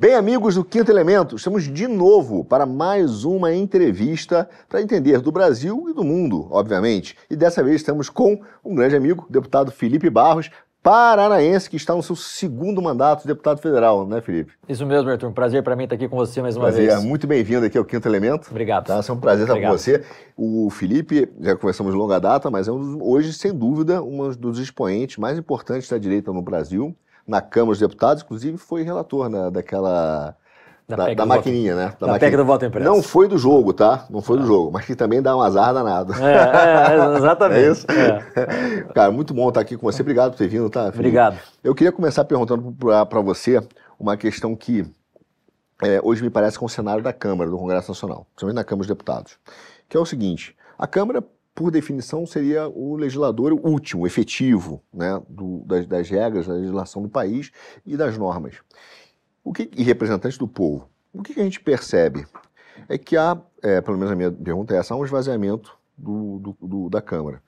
Bem, amigos do Quinto Elemento, estamos de novo para mais uma entrevista para entender do Brasil e do mundo, obviamente. E dessa vez estamos com um grande amigo, o deputado Felipe Barros, paranaense, que está no seu segundo mandato de deputado federal, né, Felipe? Isso mesmo, Arthur. Um prazer para mim estar aqui com você mais uma prazer. vez. Muito bem-vindo aqui ao Quinto Elemento. Obrigado. Tá? É um prazer estar Obrigado. com você. O Felipe, já conversamos longa data, mas é um, hoje, sem dúvida, um dos expoentes mais importantes da direita no Brasil na Câmara dos Deputados, inclusive foi relator né, daquela. Da, da, da maquininha, voto. né? Da, da maquininha. do voto impresso. Não foi do jogo, tá? Não foi do jogo, mas que também dá um azar danado. É, é exatamente. É isso? É. Cara, muito bom estar aqui com você. Obrigado por ter vindo, tá? Felipe? Obrigado. Eu queria começar perguntando para você uma questão que é, hoje me parece com o cenário da Câmara, do Congresso Nacional, principalmente na Câmara dos Deputados, que é o seguinte: a Câmara por definição, seria o legislador último, efetivo, né, do, das, das, regras da legislação do país e das normas. O que, e representante do povo. O que, que a gente percebe? É que há, é, pelo menos a minha pergunta é essa, há um esvaziamento do, do, do, da Câmara.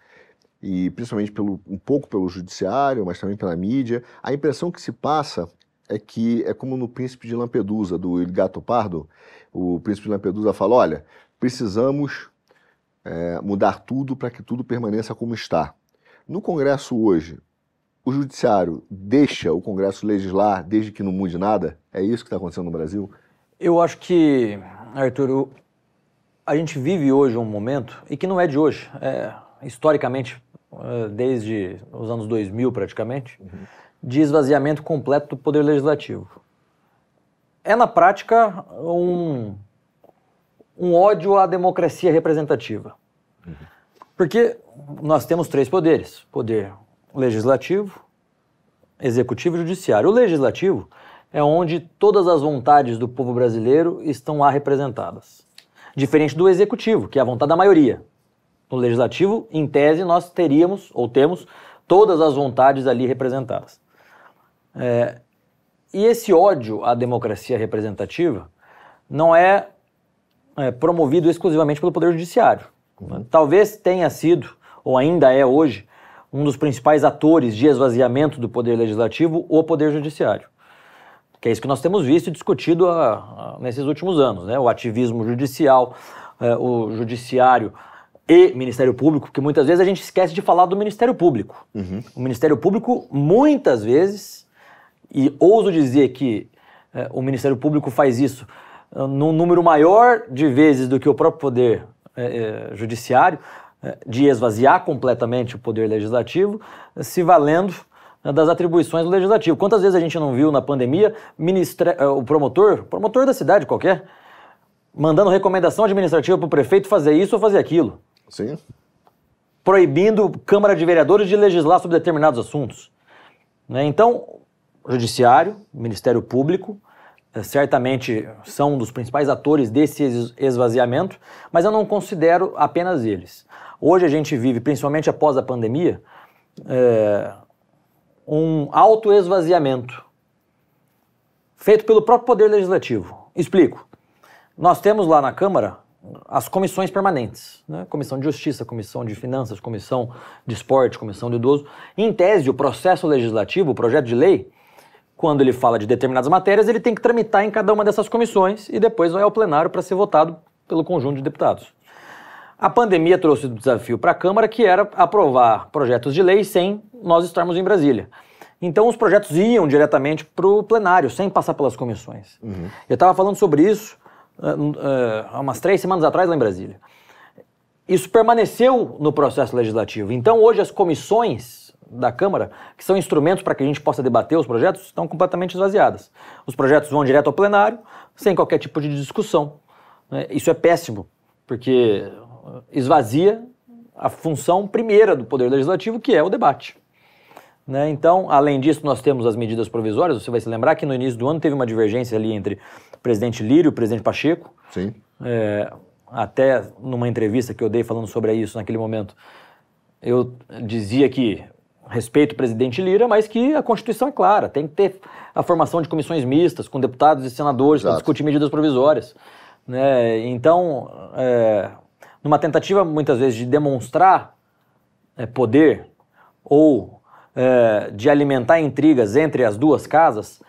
E principalmente pelo, um pouco pelo judiciário, mas também pela mídia. A impressão que se passa é que é como no Príncipe de Lampedusa, do Gato Pardo. O Príncipe de Lampedusa fala, olha, precisamos é, mudar tudo para que tudo permaneça como está. No Congresso hoje, o Judiciário deixa o Congresso legislar desde que não mude nada? É isso que está acontecendo no Brasil? Eu acho que, Arthur, a gente vive hoje um momento, e que não é de hoje, é, historicamente, é, desde os anos 2000 praticamente, uhum. de esvaziamento completo do Poder Legislativo. É, na prática, um um ódio à democracia representativa. Porque nós temos três poderes: poder legislativo, executivo e judiciário. O legislativo é onde todas as vontades do povo brasileiro estão lá representadas. Diferente do executivo, que é a vontade da maioria. No legislativo, em tese, nós teríamos, ou temos, todas as vontades ali representadas. É, e esse ódio à democracia representativa não é é, promovido exclusivamente pelo Poder Judiciário. Uhum. Talvez tenha sido, ou ainda é hoje, um dos principais atores de esvaziamento do Poder Legislativo, o Poder Judiciário. Que é isso que nós temos visto e discutido a, a, nesses últimos anos, né? O ativismo judicial, é, o Judiciário e Ministério Público, porque muitas vezes a gente esquece de falar do Ministério Público. Uhum. O Ministério Público, muitas vezes, e ouso dizer que é, o Ministério Público faz isso num número maior de vezes do que o próprio poder é, judiciário, de esvaziar completamente o poder legislativo, se valendo das atribuições do legislativo. Quantas vezes a gente não viu na pandemia ministra... O promotor, promotor da cidade qualquer, mandando recomendação administrativa para o prefeito fazer isso ou fazer aquilo? Sim. Proibindo Câmara de Vereadores de legislar sobre determinados assuntos. Né? Então, Judiciário, Ministério Público, eh, certamente são um dos principais atores desse esvaziamento, mas eu não considero apenas eles. Hoje a gente vive, principalmente após a pandemia, é, um autoesvaziamento feito pelo próprio Poder Legislativo. Explico. Nós temos lá na Câmara as comissões permanentes, né? Comissão de Justiça, Comissão de Finanças, Comissão de Esporte, Comissão de Idoso. Em tese, o processo legislativo, o projeto de lei, quando ele fala de determinadas matérias, ele tem que tramitar em cada uma dessas comissões e depois vai ao plenário para ser votado pelo conjunto de deputados. A pandemia trouxe o desafio para a Câmara, que era aprovar projetos de lei sem nós estarmos em Brasília. Então os projetos iam diretamente para o plenário, sem passar pelas comissões. Uhum. Eu estava falando sobre isso uh, uh, há umas três semanas atrás lá em Brasília. Isso permaneceu no processo legislativo. Então hoje as comissões da Câmara, que são instrumentos para que a gente possa debater os projetos, estão completamente esvaziadas. Os projetos vão direto ao plenário, sem qualquer tipo de discussão. Né? Isso é péssimo, porque esvazia a função primeira do Poder Legislativo, que é o debate. Né? Então, além disso, nós temos as medidas provisórias. Você vai se lembrar que no início do ano teve uma divergência ali entre o presidente Lírio e o presidente Pacheco. Sim. É, até numa entrevista que eu dei falando sobre isso naquele momento, eu dizia que respeito o presidente Lira, mas que a Constituição é clara, tem que ter a formação de comissões mistas com deputados e senadores para discutir medidas provisórias. Né? Então, é, numa tentativa muitas vezes de demonstrar é, poder ou é, de alimentar intrigas entre as duas casas,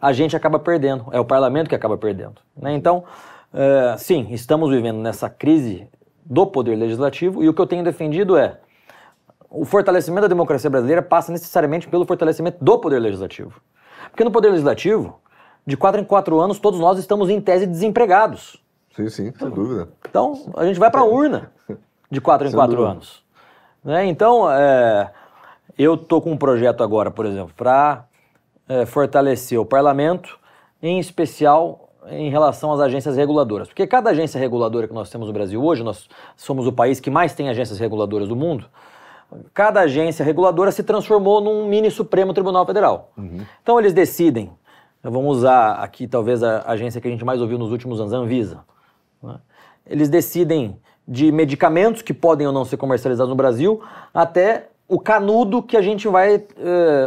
a gente acaba perdendo, é o parlamento que acaba perdendo. Né? Então, é, sim, estamos vivendo nessa crise do poder legislativo e o que eu tenho defendido é o fortalecimento da democracia brasileira passa necessariamente pelo fortalecimento do poder legislativo. Porque no poder legislativo, de quatro em quatro anos, todos nós estamos em tese desempregados. Sim, sim, sem dúvida. Então, a gente vai para a urna de quatro em sem quatro dúvida. anos. Né? Então, é, eu estou com um projeto agora, por exemplo, para é, fortalecer o parlamento, em especial em relação às agências reguladoras. Porque cada agência reguladora que nós temos no Brasil hoje, nós somos o país que mais tem agências reguladoras do mundo, cada agência reguladora se transformou num mini Supremo Tribunal Federal. Uhum. Então eles decidem, vamos usar aqui talvez a agência que a gente mais ouviu nos últimos anos, a Anvisa. Né? Eles decidem de medicamentos que podem ou não ser comercializados no Brasil até o canudo que a gente vai uh,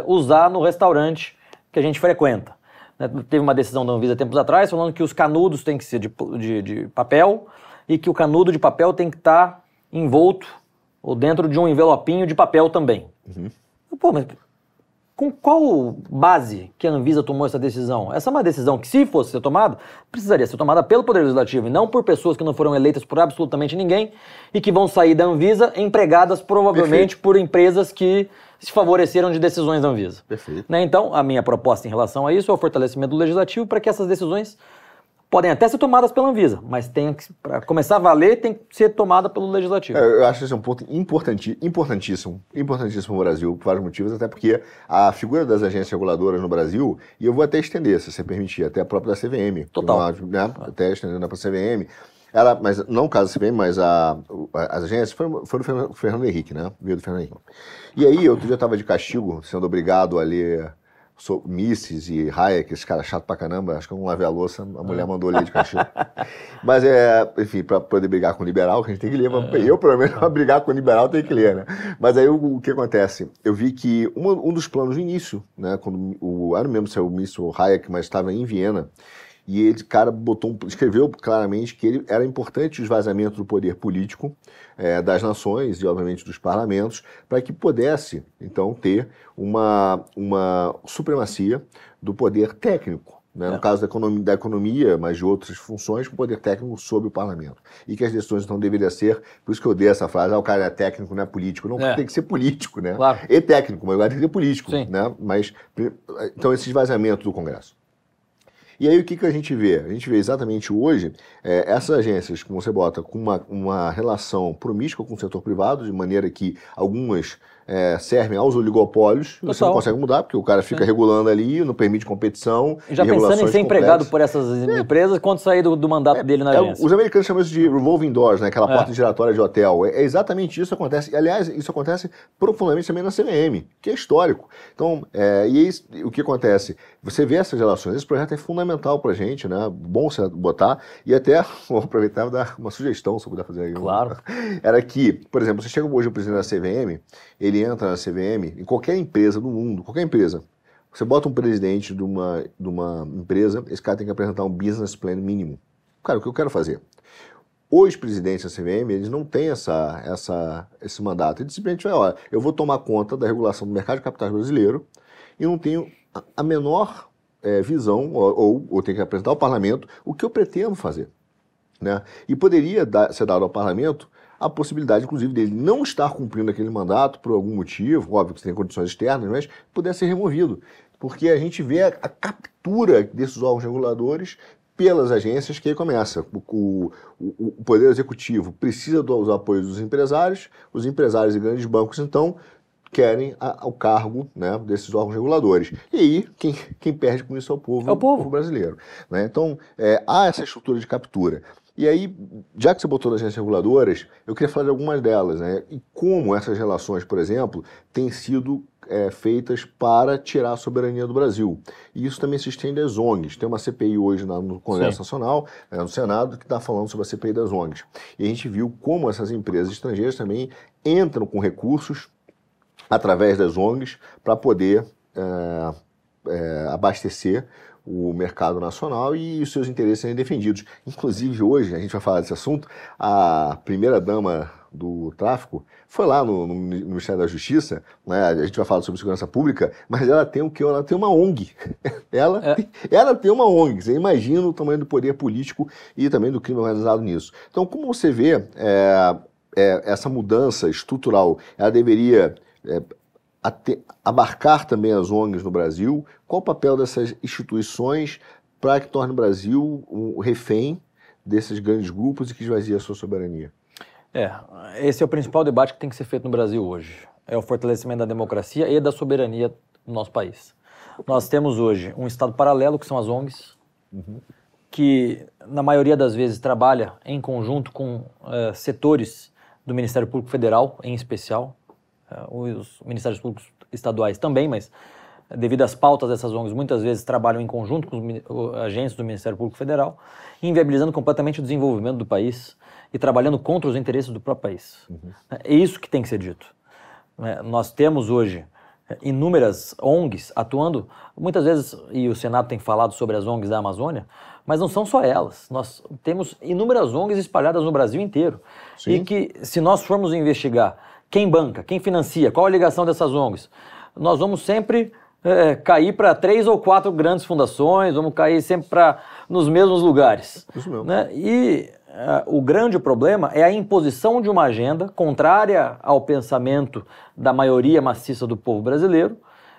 usar no restaurante que a gente frequenta. Né? Teve uma decisão da Anvisa tempos atrás falando que os canudos têm que ser de, de, de papel e que o canudo de papel tem que estar tá envolto ou dentro de um envelopinho de papel também. Uhum. Pô, mas com qual base que a Anvisa tomou essa decisão? Essa é uma decisão que, se fosse ser tomada, precisaria ser tomada pelo Poder Legislativo e não por pessoas que não foram eleitas por absolutamente ninguém e que vão sair da Anvisa empregadas provavelmente Perfeito. por empresas que se favoreceram de decisões da Anvisa. Perfeito. Né? Então, a minha proposta em relação a isso é o fortalecimento do Legislativo para que essas decisões podem até ser tomadas pela Anvisa, mas tem que, para começar a valer, tem que ser tomada pelo Legislativo. É, eu acho esse um ponto importanti, importantíssimo, importantíssimo no Brasil, por vários motivos, até porque a figura das agências reguladoras no Brasil, e eu vou até estender, se você permitir, até a própria da CVM. Total. Uma, né, até estendendo para a CVM. Ela, mas não o caso da CVM, mas a, as agências foram, foram do Fernando Henrique, né? Veio do Fernando Henrique. E aí, outro dia eu estava de castigo, sendo obrigado a ler sou Misses e Hayek, esse cara chato pra caramba, acho que eu não lavei a louça, a mulher ah. mandou ler de cachorro. Mas é, enfim, pra poder brigar com o liberal, que a gente tem que ler, é. eu pelo menos pra brigar com o liberal tem que ler, né? Mas aí o, o que acontece? Eu vi que um, um dos planos no início, né, quando o, não lembro se é o Miss ou Hayek, mas estava em Viena, e ele, cara, botou, escreveu claramente que ele, era importante o esvaziamento do poder político é, das nações e, obviamente, dos parlamentos, para que pudesse, então, ter uma, uma supremacia do poder técnico. Né? É. No caso da economia, da economia, mas de outras funções, o poder técnico sobre o parlamento. E que as decisões, então, deveriam ser, por isso que eu dei essa frase, ah, o cara é técnico, não é político. Não, é. tem que ser político, né? Claro. E técnico, mas agora tem que ser político. Sim. Né? Mas, então, esse esvaziamento do Congresso. E aí o que, que a gente vê? A gente vê exatamente hoje é, essas agências, como você bota, com uma, uma relação promíscua com o setor privado, de maneira que algumas é, servem aos oligopólios, Total. você não consegue mudar, porque o cara fica regulando ali, não permite competição. Já pensando em ser empregado por essas é. empresas, quando sair do, do mandato é, dele na é, agência. Os americanos chamam isso de revolving doors, né? aquela é. porta giratória de hotel. É, exatamente isso que acontece. Aliás, isso acontece profundamente também na CVM, que é histórico. Então, e o que acontece? Você vê essas relações, esse projeto é fundamental para a gente, né? Bom você botar, e até vou aproveitar e dar uma sugestão, se eu puder fazer aí. Claro. Era que, por exemplo, você chega hoje o presidente da CVM, ele ele entra na CVM, em qualquer empresa do mundo, qualquer empresa, você bota um presidente de uma, de uma empresa, esse cara tem que apresentar um business plan mínimo. Cara, o que eu quero fazer? Os presidentes da CVM, eles não têm essa, essa, esse mandato. Eles simplesmente falam, olha, eu vou tomar conta da regulação do mercado de capitais brasileiro e não tenho a menor é, visão, ou, ou, ou tenho que apresentar ao parlamento, o que eu pretendo fazer. Né? E poderia dar, ser dado ao parlamento a possibilidade, inclusive, dele não estar cumprindo aquele mandato por algum motivo, óbvio que tem condições externas, mas puder ser removido. Porque a gente vê a, a captura desses órgãos reguladores pelas agências que aí começa. O, o, o Poder Executivo precisa dos apoios dos empresários, os empresários e grandes bancos, então, querem a, o cargo né, desses órgãos reguladores. E aí, quem, quem perde com isso é o povo, é o povo. povo brasileiro. Né? Então, é, há essa estrutura de captura. E aí, já que você botou nas agências reguladoras, eu queria falar de algumas delas, né? E como essas relações, por exemplo, têm sido é, feitas para tirar a soberania do Brasil. E isso também se estende às ONGs. Tem uma CPI hoje no Congresso Sim. Nacional, né, no Senado, que está falando sobre a CPI das ONGs. E a gente viu como essas empresas estrangeiras também entram com recursos através das ONGs para poder é, é, abastecer o mercado nacional e os seus interesses serem defendidos. Inclusive, hoje, a gente vai falar desse assunto, a primeira-dama do tráfico foi lá no, no, Ministério da Justiça, né? a gente vai falar sobre segurança pública, mas ela tem o que? Ela tem uma ONG. ela, é. tem, ela tem uma ONG. Você imagina o tamanho do poder político e também do crime organizado nisso. Então, como você vê é, é, essa mudança estrutural, ela deveria é, abarcar também as ONGs no Brasil? Qual o papel dessas instituições para que torne o Brasil um refém desses grandes grupos e que esvazie a sua soberania? É, esse é o principal debate que tem que ser feito no Brasil hoje. É o fortalecimento da democracia e da soberania do nosso país. Nós temos hoje um Estado paralelo, que são as ONGs, uhum. que na maioria das vezes trabalha em conjunto com uh, setores do Ministério Público Federal, em especial, uh, os Ministérios Públicos Estaduais também, mas devido às pautas dessas ONGs, muitas vezes trabalham em conjunto com os agentes do Ministério Público Federal, inviabilizando completamente o desenvolvimento do país e trabalhando contra os interesses do próprio país. Uhum. É isso que tem que ser dito. É, nós temos hoje é, inúmeras ONGs atuando, muitas vezes, e o Senado tem falado sobre as ONGs da Amazônia, mas não são só elas. Nós temos inúmeras ONGs espalhadas no Brasil inteiro. Sim. E que, se nós formos investigar quem banca, quem financia, qual a ligação dessas ONGs, nós vamos sempre é, cair para três ou quatro grandes fundações, vamos cair sempre para nos mesmos lugares. Isso mesmo. Né? E uh, o grande problema é a imposição de uma agenda contrária ao pensamento da maioria maciça do povo brasileiro,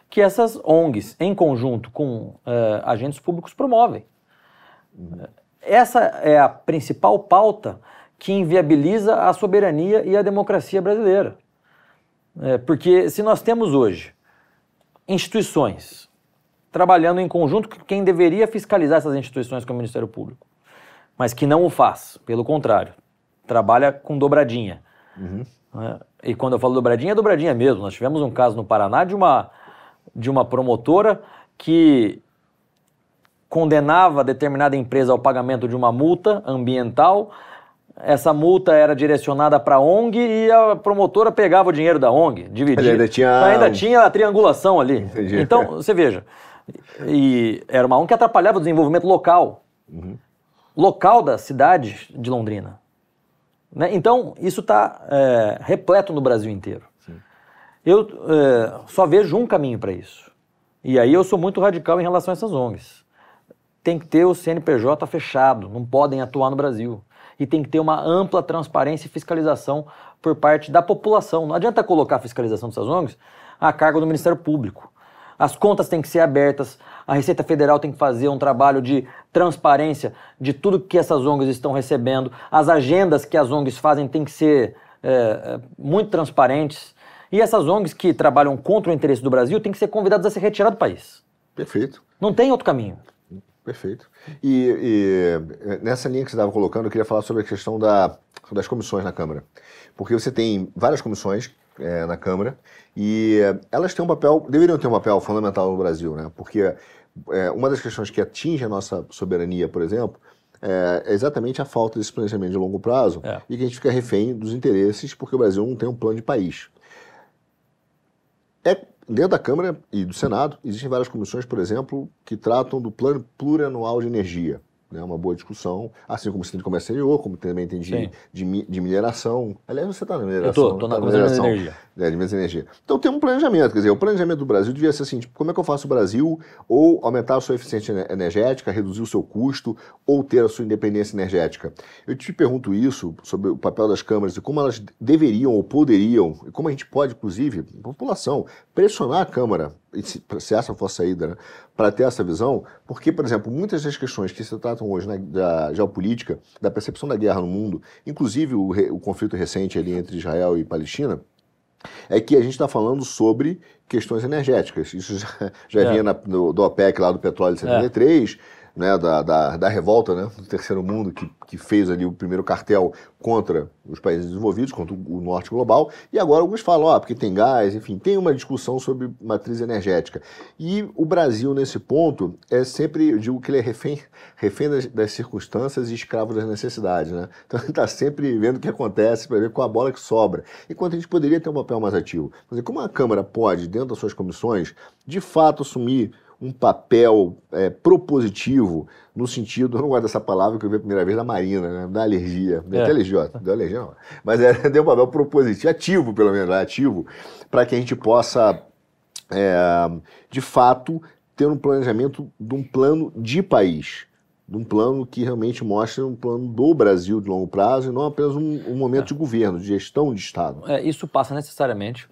que essas ONGs, em conjunto com uh, agentes públicos, promovem. Uhum. Essa é a principal pauta que inviabiliza a soberania e a democracia brasileira. É, porque se nós temos hoje instituições trabalhando em conjunto com quem deveria fiscalizar essas instituições, como o Ministério Público, mas que não o faz, pelo contrário, trabalha com dobradinha. Uhum. Né? E quando eu falo dobradinha, é dobradinha mesmo. Nós tivemos um caso no Paraná de uma, de uma promotora que condenava determinada empresa ao pagamento de uma multa ambiental. Essa multa era direcionada para a ONG e a promotora pegava o dinheiro da ONG, dividia. Ainda tinha, ainda tinha a triangulação ali. Entendi. Então, você veja, e era uma ONG que atrapalhava o desenvolvimento local. Uhum local da cidade de Londrina. Né? Então, isso está é, repleto no Brasil inteiro. Sim. Eu é, só vejo um caminho para isso. E aí eu sou muito radical em relação a essas ONGs. Tem que ter o CNPJ fechado, não podem atuar no Brasil. E tem que ter uma ampla transparência e fiscalização por parte da população. Não adianta colocar a fiscalização dessas ONGs a cargo do Ministério Público. As contas têm que ser abertas, a Receita Federal tem que fazer um trabalho de transparência de tudo que essas ONGs estão recebendo, as agendas que as ONGs fazem têm que ser é, é, muito transparentes. E essas ONGs que trabalham contra o interesse do Brasil têm que ser convidadas a se retirar do país. Perfeito. Não tem outro caminho. Perfeito. E, e, nessa linha que você estava colocando, eu queria falar sobre a questão da, das comissões na Câmara. Porque você tem várias comissões é, na Câmara e elas têm um papel, deveriam ter um papel fundamental no Brasil, né? Porque é, uma das questões que atinge a nossa soberania, por exemplo, é, é exatamente a falta desse planejamento de longo prazo é. e que a gente fica refém dos interesses porque o Brasil não tem um plano de país. É, dentro da Câmara e do Senado, existem várias comissões, por exemplo, que tratam do plano plurianual de energia né, uma boa discussão, assim como você tem de comércio exterior, como também tem de, de, de, mineração. Aliás, você está na mineração. Eu estou, estou na, tá na mineração. De energia. É, de energia. Então tem um planejamento, quer dizer, o planejamento do Brasil devia ser assim, tipo, como é que eu faço o Brasil ou aumentar a sua eficiência energética, reduzir o seu custo ou ter a sua independência energética. Eu te pergunto isso sobre o papel das câmaras e como elas deveriam ou poderiam, e como a gente pode, inclusive, a população, pressionar a Câmara se essa for a saída, né, para ter essa visão, porque, por exemplo, muitas das questões que se tratam hoje da geopolítica, da percepção da guerra no mundo, inclusive o, o conflito recente ali entre Israel e Palestina, é que a gente está falando sobre questões energéticas. Isso já, já é. vinha na, do, do OPEC lá do petróleo de 73, é né, da, da, da, revolta né, do terceiro mundo, que, que fez ali o primeiro cartel contra os países desenvolvidos, contra o norte global, e agora alguns falam, ó, porque tem gás, enfim, tem uma discussão sobre matriz energética. E o Brasil, nesse ponto, é sempre, eu digo que ele é refém, refém das, das circunstâncias e escravo das necessidades, né? Então ele está sempre vendo o que acontece para ver qual a bola que sobra. Enquanto a gente poderia ter um papel mais ativo. Quer como a Câmara pode, dentro das suas comissões, de fato assumir um papel é, propositivo no sentido, eu não gosto dessa palavra que eu vi a primeira vez da Marina, né? da alergia, é. até alergia, deu alergia não, mas é, deu um papel propositivo, ativo pelo menos, né? ativo, para que a gente possa, é, de fato, ter um planejamento de um plano de país, de um plano que realmente mostre um plano do Brasil de longo prazo e não apenas um, um momento é. de governo, de gestão de Estado. É, isso passa necessariamente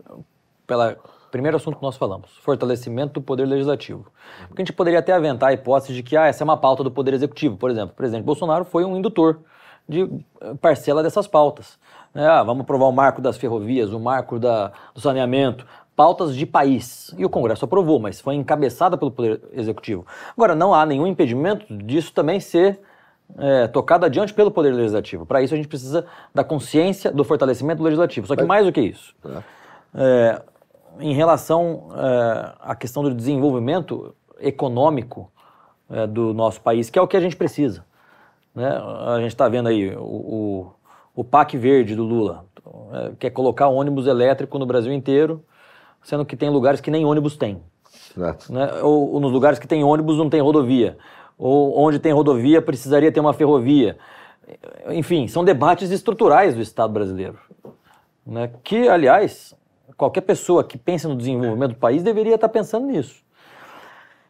pela primeiro assunto que nós falamos, fortalecimento do poder legislativo. Porque a gente poderia até aventar a hipótese de que ah, essa é uma pauta do poder executivo. Por exemplo, o presidente Bolsonaro foi um indutor de eh, parcela dessas pautas. É, ah, vamos aprovar o marco das ferrovias, o marco da, do saneamento, pautas de país. E o Congresso aprovou, mas foi encabeçada pelo Poder Executivo. Agora, não há nenhum impedimento disso também ser é, tocado adiante pelo Poder Legislativo. Para isso, a gente precisa da consciência do fortalecimento do Legislativo. Só que mais do que isso. É em relação é, à questão do desenvolvimento econômico é, do nosso país, que é o que a gente precisa. Né? A gente está vendo aí o, o, o, PAC verde do Lula, é, quer colocar ônibus elétrico no Brasil inteiro, sendo que tem lugares que nem ônibus tem. Né? Ou, ou nos lugares que tem ônibus não tem rodovia. Ou onde tem rodovia precisaria ter uma ferrovia. Enfim, são debates estruturais do Estado brasileiro. Né? Que, aliás, qualquer pessoa que pensa no desenvolvimento do país deveria estar pensando nisso.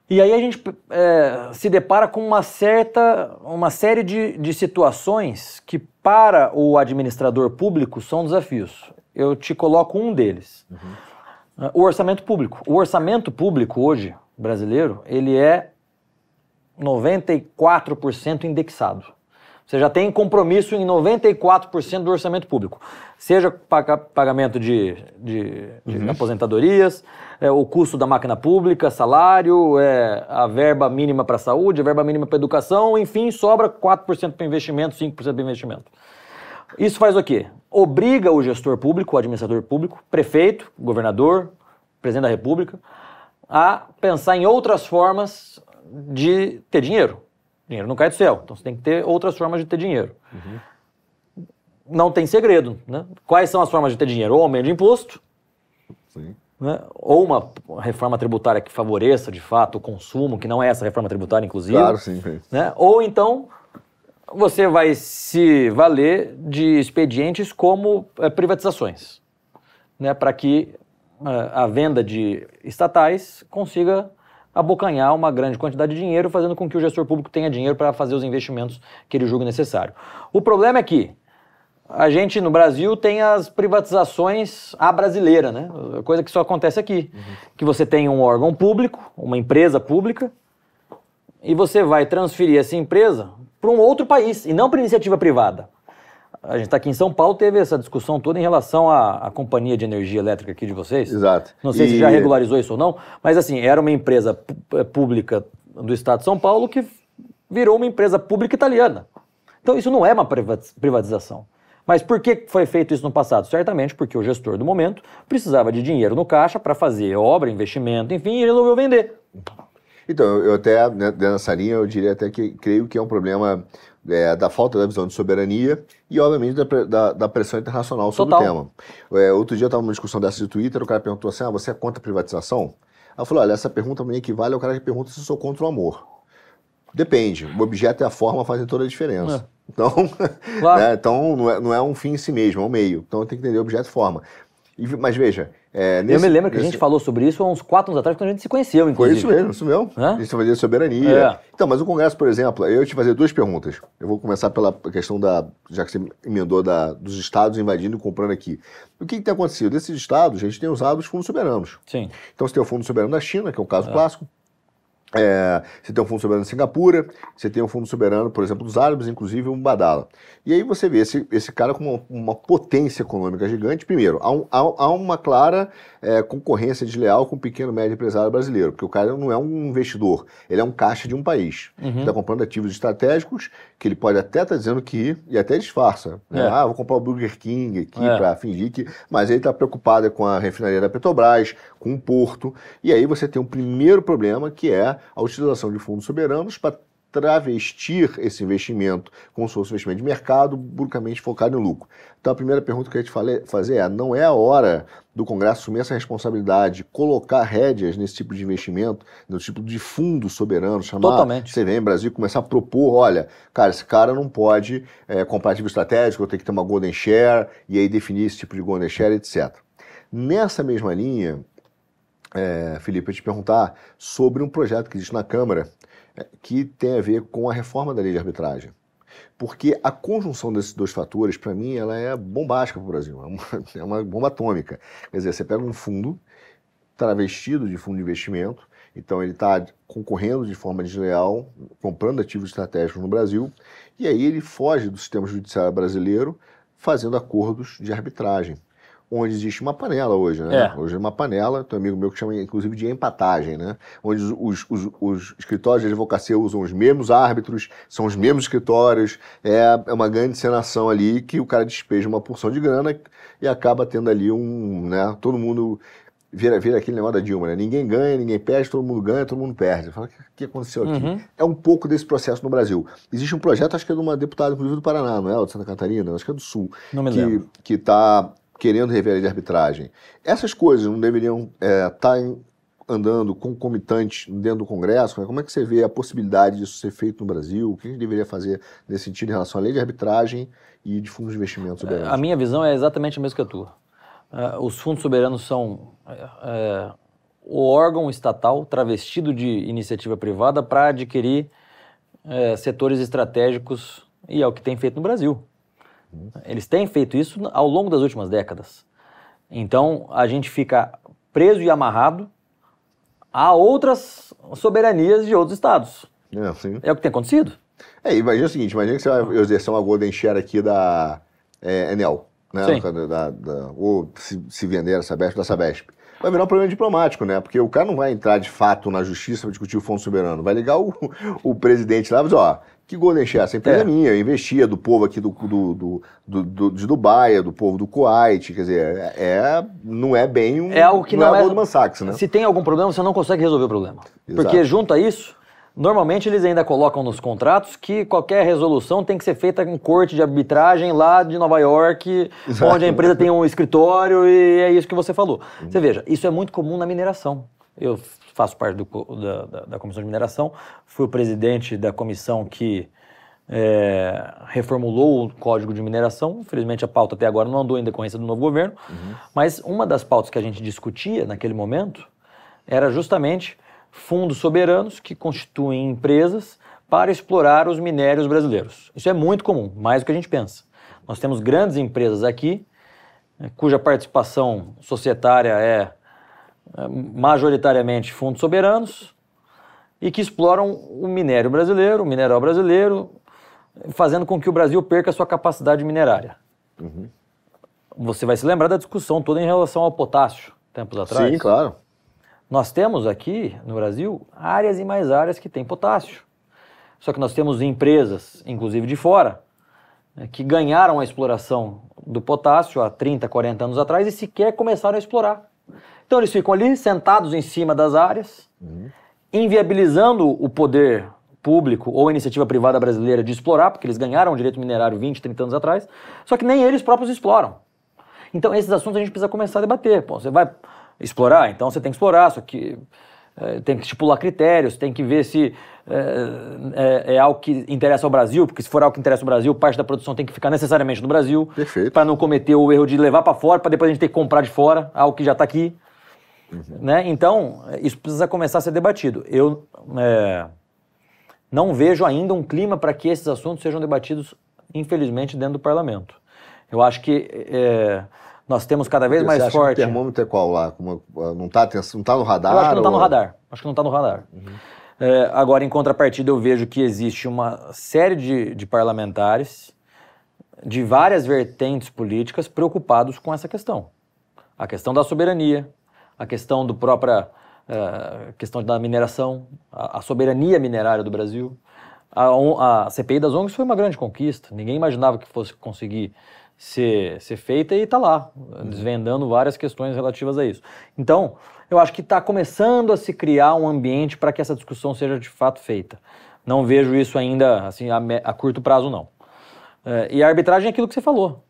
E aí a gente é, se depara com uma certa, uma série de, de situações que para o administrador público são desafios. Eu te coloco um deles. Uhum. O orçamento público. O orçamento público hoje, brasileiro, ele é 94% indexado. Você já tem compromisso em 94% do orçamento público. Seja pagamento de, de, de uhum. aposentadorias, é, o custo da máquina pública, salário, é, a verba mínima para a saúde, a verba mínima para a educação, enfim, sobra 4% para investimento, 5% para investimento. Isso faz o quê? Obriga o gestor público, o administrador público, prefeito, governador, presidente da república, a pensar em outras formas de ter dinheiro. Dinheiro não cai do céu, então você tem que ter outras formas de ter dinheiro. Uhum. Não tem segredo. Né? Quais são as formas de ter dinheiro? Ou aumento de imposto, né? ou uma reforma tributária que favoreça, de fato, o consumo, que não é essa reforma tributária, inclusive. Claro, sim. Né? Ou então você vai se valer de expedientes como é, privatizações, né? para que é, a venda de estatais consiga abocanhar uma grande quantidade de dinheiro, fazendo com que o gestor público tenha dinheiro para fazer os investimentos que ele julga necessário. O problema é que a gente no Brasil tem as privatizações à brasileira, né? Coisa que só acontece aqui. Uhum. Que você tem um órgão público, uma empresa pública, e você vai transferir essa empresa para um outro país, e não para iniciativa privada a gente está aqui em São Paulo, teve essa discussão toda em relação à, à, companhia de energia elétrica aqui de vocês. Exato. Não sei e... se já regularizou isso ou não, mas assim, era uma empresa eh, pública do Estado de São Paulo que virou uma empresa pública italiana. Então isso não é uma privatização. Mas por que foi feito isso no passado? Certamente porque o gestor do momento precisava de dinheiro no caixa para fazer obra, investimento, enfim, e resolveu vender. Então, eu até, né, nessa linha, eu diria até que creio que é um problema é, da falta da visão de soberania e, obviamente, da, da, da pressão internacional sobre Total. o tema. É, outro dia eu estava numa discussão dessa de Twitter, o cara perguntou assim, ah, você é contra a privatização? Eu falei, olha, essa pergunta me equivale ao cara que pergunta se eu sou contra o amor. Depende, o objeto e a forma fazem toda a diferença. É. Então, claro. né, então não, é, não é um fim em si mesmo, é um meio. Então tem que entender objeto e forma. E, mas veja, é, nesse, eu me lembro que nesse... a gente falou sobre isso há uns quatro anos atrás, quando a gente se conheceu, inclusive. Foi isso mesmo, isso mesmo. Hã? A gente fazia soberania. É. Então, mas o Congresso, por exemplo, eu te fazer duas perguntas. Eu vou começar pela questão da, já que você emendou da, dos estados invadindo e comprando aqui. O que, que tem acontecido? Desses estados, a gente tem usado os fundos soberanos. Sim. Então, você tem o fundo soberano da China, que é um caso é. clássico. É, você tem um fundo soberano de Singapura, você tem um fundo soberano, por exemplo, dos árabes, inclusive um Badala. E aí você vê esse, esse cara com uma, uma potência econômica gigante. Primeiro, há, um, há, há uma clara é, concorrência desleal com o pequeno e médio empresário brasileiro, porque o cara não é um investidor, ele é um caixa de um país. Uhum. Está comprando ativos estratégicos que ele pode até estar tá dizendo que, e até disfarça. Né? É. Ah, vou comprar o Burger King aqui é. para fingir que. Mas ele está preocupado com a refinaria da Petrobras, com o porto. E aí você tem um primeiro problema que é a utilização de fundos soberanos para travestir esse investimento como se fosse um investimento de mercado, burcamente focado em lucro. Então a primeira pergunta que eu ia te fazer é: não é a hora do Congresso assumir essa responsabilidade, colocar rédeas nesse tipo de investimento, no tipo de fundo soberano, chamar Totalmente. CVM Brasil, começar a propor, olha, cara, esse cara não pode é, comprar ativo estratégico, eu tenho que ter uma golden share, e aí definir esse tipo de golden share, etc. Nessa mesma linha, é, Felipe, eu te perguntar sobre um projeto que existe na Câmara é, que tem a ver com a reforma da lei de arbitragem. Porque a conjunção desses dois fatores, para mim, ela é bombástica para o Brasil, é uma, é uma bomba atômica. Quer dizer, você pega um fundo travestido de fundo de investimento, então ele está concorrendo de forma desleal, comprando ativos estratégicos no Brasil, e aí ele foge do sistema judiciário brasileiro, fazendo acordos de arbitragem onde existe uma panela hoje, né? É. Hoje é uma panela, tem um amigo meu que chama inclusive de empatagem, né? Onde os, os, os, escritórios de advocacia usam os mesmos árbitros, são os mesmos escritórios, é, é uma grande encenação ali que o cara despeja uma porção de grana e acaba tendo ali um, né? Todo mundo vira, vira aquele negócio da Dilma, né? Ninguém ganha, ninguém perde, todo mundo ganha, todo mundo perde. Fala, o que, aconteceu aqui? Uhum. É um pouco desse processo no Brasil. Existe um projeto, acho que é de uma deputada, inclusive do Paraná, não é? Ou de Santa Catarina, acho que é do Sul. Não me que, lembro. Que está querendo rever de arbitragem. Essas coisas não deveriam estar é, tá andando concomitantes dentro do Congresso? Como é que você vê a possibilidade disso ser feito no Brasil? O que a gente deveria fazer nesse sentido em relação à lei de arbitragem e de fundos de investimento soberanos? A minha visão é exatamente a mesma que a tua. Uh, os fundos soberanos são o órgão estatal travestido de iniciativa privada para adquirir setores estratégicos e é o que tem feito no Brasil. Eles têm feito isso ao longo das últimas décadas. Então a gente fica preso e amarrado a outras soberanias de outros estados. É, é o que tem acontecido. É, imagina o seguinte, imagina que você vai exercer uma Golden Share aqui da é, Enel, né? Da, da, ou se, se vender a Sabesp da Sabesp. Vai virar um problema diplomático, né? Porque o cara não vai entrar de fato na justiça para discutir o fundo soberano. Vai ligar o, o presidente lá e dizer, ó, que Golden Share? Essa empresa é, é minha, eu investia do povo aqui do, do, do, do, do de Dubai, do povo do Kuwait, quer dizer, é, é não é bem um. É algo que não, não é, é Goldman Sachs, né? Se tem algum problema, você não consegue resolver o problema. Exato. Porque junto a isso, normalmente eles ainda colocam nos contratos que qualquer resolução tem que ser feita em corte de arbitragem lá de Nova York, Exato. onde a empresa tem um escritório e é isso que você falou. Uhum. Você veja, isso é muito comum na mineração. Eu faço parte do, da, da, da, Comissão de Mineração, fui o presidente da comissão que é, reformulou o Código de Mineração. Infelizmente, a pauta até agora não andou em decorrência do novo governo, uhum. mas uma das pautas que a gente discutia naquele momento era justamente fundos soberanos que constituem empresas para explorar os minérios brasileiros. Isso é muito comum, mais do que a gente pensa. Nós temos grandes empresas aqui, cuja participação societária é, majoritariamente fundos soberanos, e que exploram o minério brasileiro, o mineral brasileiro, fazendo com que o Brasil perca a sua capacidade minerária. Uhum. Você vai se lembrar da discussão toda em relação ao potássio, tempos atrás. Sim, claro. Nós temos aqui no Brasil áreas e mais áreas que têm potássio. Só que nós temos empresas, inclusive de fora, né, que ganharam a exploração do potássio há 30, 40 anos atrás e sequer começaram a explorar. Então eles ficam ali sentados em cima das áreas, uhum. inviabilizando o poder público ou a iniciativa privada brasileira de explorar, porque eles ganharam o direito minerário 20, 30 anos atrás, só que nem eles próprios exploram. Então esses assuntos a gente precisa começar a debater. Pô, você vai explorar, então você tem que explorar, só que é, tem que estipular critérios, tem que ver se é, é, é, algo que interessa ao Brasil, porque se for algo que interessa ao Brasil, parte da produção tem que ficar necessariamente no Brasil, para não cometer o erro de levar para fora, para depois a gente ter que comprar de fora, algo que já está aqui. Uhum. Né? Então, isso precisa começar a ser debatido. Eu é, não vejo ainda um clima para que esses assuntos sejam debatidos, infelizmente, dentro do parlamento. Eu acho que é, nós temos cada vez mais forte. Que o termômetro é qual lá? Não está não tá no radar? Eu acho que não está no radar. Acho que não está no radar. Uhum. É, agora, em contrapartida, eu vejo que existe uma série de, de parlamentares de várias vertentes políticas preocupados com essa questão. A questão da soberania, a questão do própria uh, questão da mineração, a, a, soberania minerária do Brasil. A, a, CPI das ONGs foi uma grande conquista. Ninguém imaginava que fosse conseguir ser, ser feita e está lá, desvendando várias questões relativas a isso. Então, eu acho que está começando a se criar um ambiente para que essa discussão seja de fato feita. Não vejo isso ainda assim a, a curto prazo, não. É, e a arbitragem é aquilo que você falou.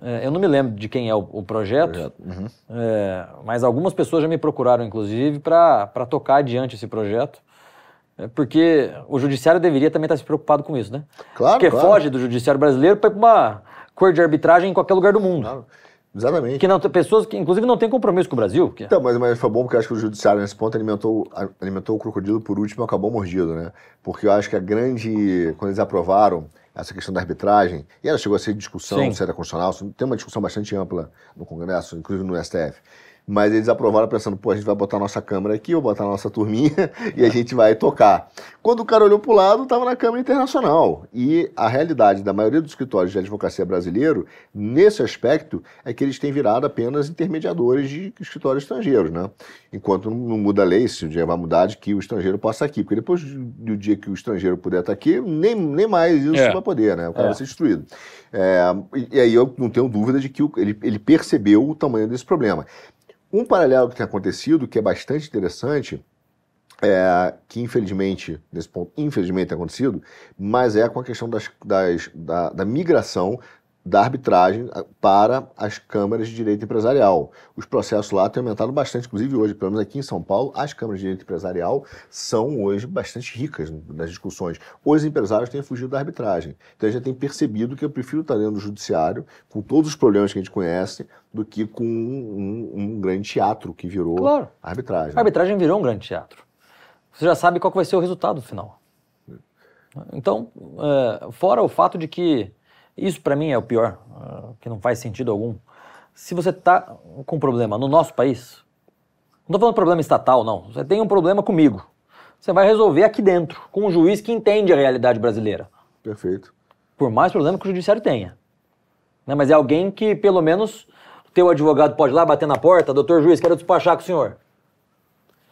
É, eu não me lembro de quem é o, o projeto. Uhum. É, mas algumas pessoas já me procuraram, inclusive, para tocar adiante esse projeto. É, porque o judiciário deveria também estar se preocupado com isso, né? Claro. Porque claro. foge do judiciário brasileiro para uma cor de arbitragem em qualquer lugar do mundo. Claro. Exatamente. Que não, pessoas que, inclusive, não têm compromisso com o Brasil. Que... Então, mas, mas foi bom porque eu acho que o judiciário, nesse ponto, alimentou, alimentou o crocodilo por último e acabou mordido, né? Porque eu acho que a grande. Quando eles aprovaram essa questão da arbitragem, e ela chegou a ser discussão Sim. se era constitucional, tem uma discussão bastante ampla no Congresso, inclusive no STF. Mas eles aprovaram pensando, pô, a gente vai botar a nossa câmera aqui, vou botar a nossa turminha e a gente vai tocar. Quando o cara olhou para o lado, estava na Câmara Internacional. E a realidade da maioria dos escritórios de advocacia brasileiro, nesse aspecto, é que eles têm virado apenas intermediadores de escritórios estrangeiros, né? Enquanto não muda a lei, se o dia vai mudar, de que o estrangeiro possa aqui. Porque depois do dia que o estrangeiro puder estar aqui, nem, nem mais isso é. vai poder, né? O cara é. vai ser destruído. É, e, aí eu não tenho dúvida de que ele, ele percebeu o tamanho desse problema. Um paralelo que tem acontecido, que é bastante interessante, é, que infelizmente, nesse ponto, infelizmente tem acontecido, mas é com a questão das, das, da, da migração da arbitragem para as câmaras de direito empresarial. Os processos lá têm aumentado bastante, inclusive hoje, pelo menos aqui em São Paulo, as câmaras de direito empresarial são hoje bastante ricas nas discussões. Os empresários têm fugido da arbitragem. Então a gente tem percebido que eu prefiro estar dentro do judiciário, com todos os problemas que a gente conhece, do que com um, um grande teatro que virou claro. a arbitragem. A arbitragem virou um grande teatro. Você já sabe qual vai ser o resultado final. Então, é, fora o fato de que isso para mim é o pior, uh, que não faz sentido algum. Se você está com um problema no nosso país, não estou falando problema estatal, não. Você tem um problema comigo. Você vai resolver aqui dentro, com um juiz que entende a realidade brasileira. Perfeito. Por mais problema que o judiciário tenha. Né? Mas é alguém que, pelo menos, teu advogado pode ir lá bater na porta, doutor juiz, quero despachar com o senhor.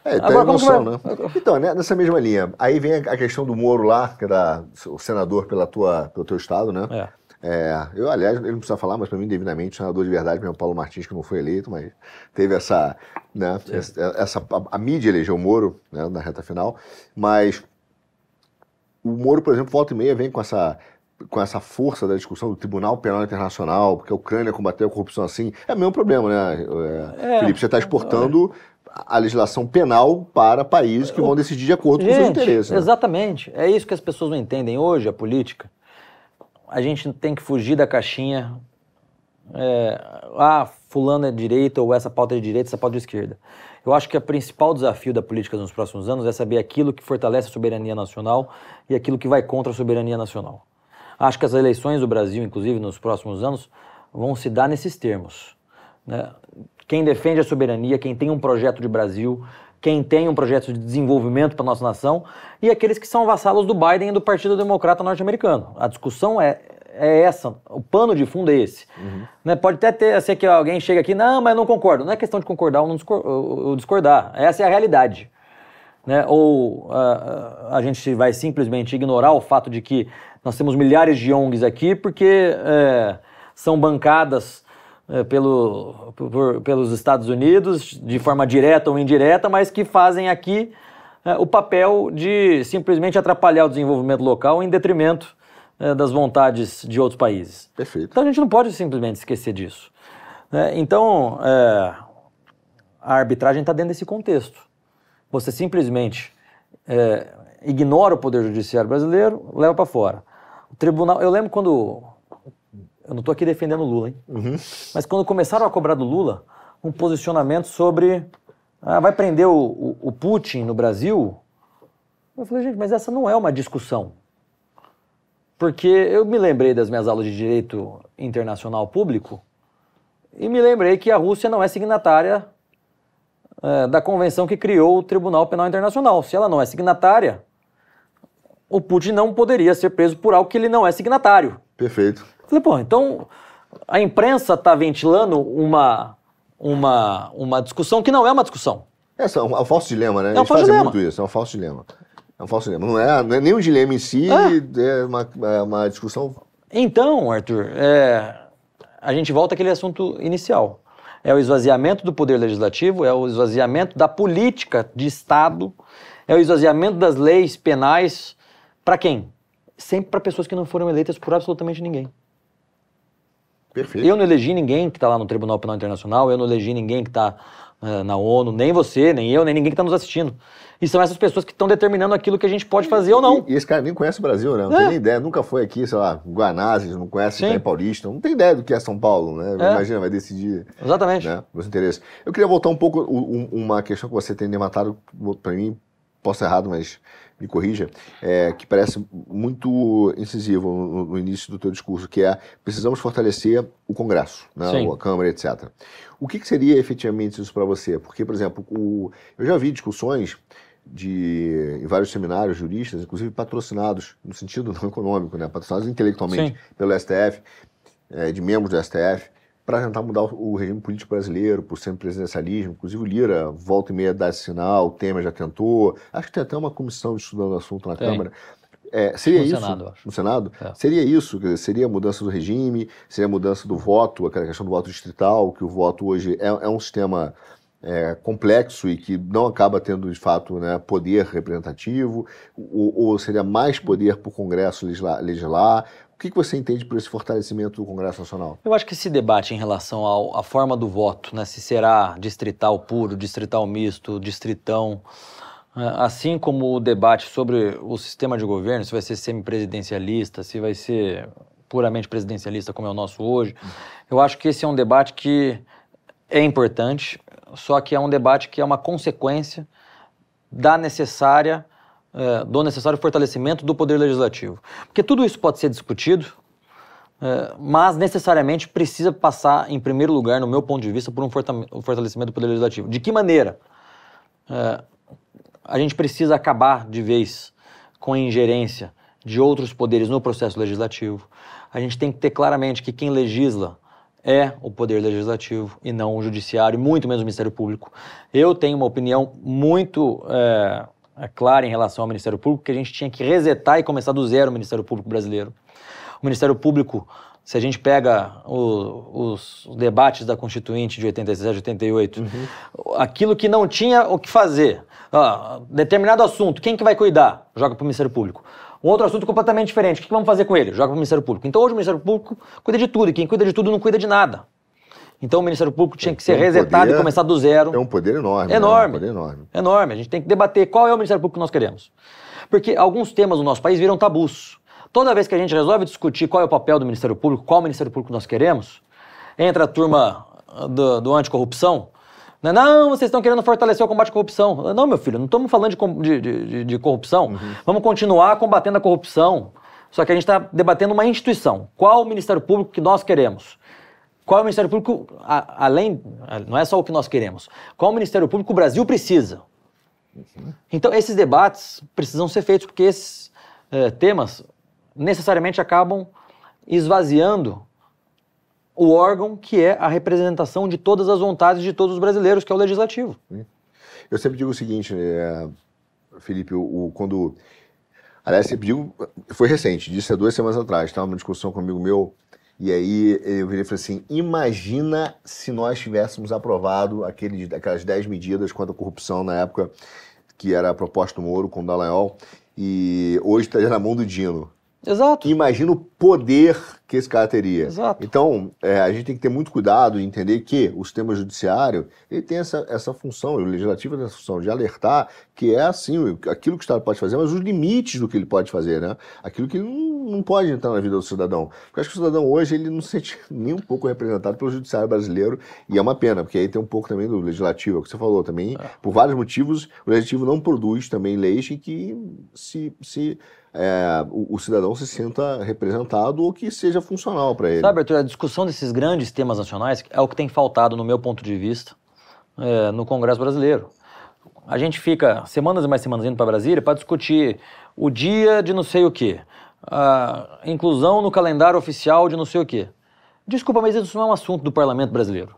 É, tem Agora, noção, né? Então, né, nessa mesma linha, aí vem a questão do Moro lá, que era o senador pela tua, pelo teu estado, né? É. É, eu, aliás, ele não precisa falar, mas para mim, devidamente, senador de verdade, mesmo Paulo Martins, que não foi eleito, mas teve essa. Né, essa, essa a, a, mídia elegeu o Moro né, na reta final, mas o Moro, por exemplo, volta e meia vem com essa com essa força da discussão do Tribunal Penal Internacional, porque a Ucrânia combateu a corrupção assim, é o mesmo problema, né, é, é, Felipe? Você está exportando a legislação penal para países que vão decidir de acordo Gente, com seus interesses. Né? Exatamente. É isso que as pessoas não entendem hoje, a política a gente tem que fugir da caixinha. É, ah, fulano é de direita ou essa pauta é de direita, essa pauta é de esquerda. Eu acho que o principal desafio da política nos próximos anos é saber aquilo que fortalece a soberania nacional e aquilo que vai contra a soberania nacional. Acho que as eleições do Brasil, inclusive nos próximos anos, vão se dar nesses termos. Né? Quem defende a soberania, quem tem um projeto de Brasil, quem tem um projeto de desenvolvimento para a nossa nação e aqueles que são vassalos do Biden e do Partido Democrata norte-americano. A discussão é, é essa, o pano de fundo é esse. Uhum. Né, pode até ter ser que alguém chega aqui, não, mas não concordo. Não é questão de concordar ou, não ou discordar, essa é a realidade. Né? Ou uh, a gente vai simplesmente ignorar o fato de que nós temos milhares de ONGs aqui porque é, são bancadas pelo, por, pelos Estados Unidos, de forma direta ou indireta, mas que fazem aqui é, o papel de simplesmente atrapalhar o desenvolvimento local em detrimento é, das vontades de outros países. Perfeito. Então a gente não pode simplesmente esquecer disso. Né? Então, é, a arbitragem está dentro desse contexto. Você simplesmente é, ignora o Poder Judiciário brasileiro, leva para fora. O tribunal, eu lembro quando eu não estou aqui defendendo o Lula, hein? Uhum. Mas quando começaram a cobrar do Lula um posicionamento sobre ah, vai prender o, o, o, Putin no Brasil, eu falei, gente, mas essa não é uma discussão. Porque eu me lembrei das minhas aulas de direito internacional público e me lembrei que a Rússia não é signatária é, da convenção que criou o Tribunal Penal Internacional. Se ela não é signatária, o Putin não poderia ser preso por algo que ele não é signatário. Perfeito. Falei, pô, então a imprensa está ventilando uma, uma, uma discussão que não é uma discussão. É, é um, é um falso dilema, né? É um falso dilema. muito isso, é um falso dilema. É um falso dilema. Não é, não é nem um dilema em si, é, é uma, é uma discussão. Então, Arthur, é, a gente volta àquele assunto inicial. É o esvaziamento do poder legislativo, é o esvaziamento da política de Estado, é o esvaziamento das leis penais Para quem? Sempre para pessoas que não foram eleitas por absolutamente ninguém. Perfeito. Eu não elegi ninguém que está lá no Tribunal Penal Internacional, eu não elegi ninguém que está uh, na ONU, nem você, nem eu, nem ninguém que está nos assistindo. E são essas pessoas que estão determinando aquilo que a gente pode fazer e, ou não. E, e, esse cara nem conhece o Brasil, né? Não é. tem nem ideia, nunca foi aqui, sei lá, Guanazes, não conhece em Paulista, não tem ideia do que é São Paulo, né? É. Imagina, vai decidir. Exatamente. Né, os interesses. Eu queria voltar um pouco, um, uma questão que você tem levantado, para mim, posso errado, mas me corrija, é, que parece muito incisivo no, no, início do teu discurso, que é precisamos fortalecer o Congresso, né, a Câmara, etc. O que, que seria efetivamente isso para você? Porque, por exemplo, o, eu já vi discussões de, em vários seminários juristas, inclusive patrocinados, no sentido não econômico, né, patrocinados intelectualmente Sim. pelo STF, é, de membros do STF, para tentar mudar o regime político brasileiro, por ser presidencialismo. Inclusive o Lira volta e meia dá esse sinal, o Temer já tentou. Acho que tem até uma comissão estudando o assunto na tem. Câmara. É, seria no isso Senado, no Senado? É. Seria isso? Seria a mudança do regime? Seria a mudança do voto, aquela questão do voto distrital, que o voto hoje é, é um sistema é, complexo e que não acaba tendo de fato né, poder representativo, ou, ou seria mais poder para o Congresso legislar, legislar que, que você entende por esse fortalecimento do Congresso Nacional? Eu acho que esse debate em relação à forma do voto, né, se será distrital puro, distrital misto, distritão, é, assim como o debate sobre o sistema de governo, se vai ser semipresidencialista, se vai ser puramente presidencialista como é o nosso hoje, eu acho que esse é um debate que é importante, só que é um debate que é uma consequência da necessária é, do necessário fortalecimento do poder legislativo. Porque tudo isso pode ser discutido, é, mas necessariamente precisa passar, em primeiro lugar, no meu ponto de vista, por um fortalecimento do poder legislativo. De que maneira? É, a gente precisa acabar de vez com a ingerência de outros poderes no processo legislativo. A gente tem que ter claramente que quem legisla é o poder legislativo e não o judiciário, muito menos o Ministério Público. Eu tenho uma opinião muito é, clara em relação ao Ministério Público, que a gente tinha que resetar e começar do zero o Ministério Público brasileiro. O Ministério Público, se a gente pega o, os, os, debates da Constituinte de 87 e 88, uhum. aquilo que não tinha o que fazer, ah, determinado assunto, quem que vai cuidar? Joga para o Ministério Público. Um outro assunto completamente diferente, o que, que vamos fazer com ele? Joga para o Ministério Público. Então hoje o Ministério Público cuida de tudo, e quem cuida de tudo não cuida de nada. Então o Ministério Público tinha que ser um resetado poder, e começar do zero. É um poder enorme. Enorme. Né? Um poder enorme. Enorme. A gente tem que debater qual é o Ministério Público que nós queremos. Porque alguns temas no nosso país viram tabus. Toda vez que a gente resolve discutir qual é o papel do Ministério Público, qual Ministério Público nós queremos, entra a turma do, do anticorrupção. Né? Não, vocês estão querendo fortalecer o combate à corrupção. Não, meu filho, não estamos falando de, de, de, de corrupção. Uhum. Vamos continuar combatendo a corrupção. Só que a gente está debatendo uma instituição. Qual o Ministério Público que nós queremos? Qual é o Ministério Público, a, além, não é só o que nós queremos, qual é o Ministério Público o Brasil precisa? Então, esses debates precisam ser feitos, porque esses é, temas necessariamente acabam esvaziando o órgão que é a representação de todas as vontades de todos os brasileiros, que é o legislativo. Eu sempre digo o seguinte, é, Felipe, o, o, quando. Aliás, sempre digo, foi recente, disse há duas semanas atrás, estava numa discussão com um amigo meu e aí eu virei e falei assim: imagina se nós tivéssemos aprovado aquele, aquelas 10 medidas contra a corrupção na época que era proposto no Moro com o Dallagnol, e hoje estaria na mão do Dino. Exato. Imagina o poder que esse cara teria. Exato. Então, é, a gente tem que ter muito cuidado e entender que o sistema judiciário ele tem essa, essa função, o legislativo tem essa função de alertar que é assim, aquilo que o Estado pode fazer, mas os limites do que ele pode fazer, né? Aquilo que não, não pode entrar na vida do cidadão. Porque acho que o cidadão hoje ele não se sente nem um pouco representado pelo judiciário brasileiro e é uma pena, porque aí tem um pouco também do legislativo, é o que você falou também. É. Por vários motivos, o legislativo não produz também leis em que se, se é, o, o, cidadão se sinta representado ou que seja funcional para ele. Sabe, Arthur, a discussão desses grandes temas nacionais é o que tem faltado, no meu ponto de vista, é, no Congresso brasileiro. A gente fica semanas e mais semanas indo para Brasília para discutir o dia de não sei o quê, a inclusão no calendário oficial de não sei o quê. Desculpa, mas isso não é um assunto do parlamento brasileiro.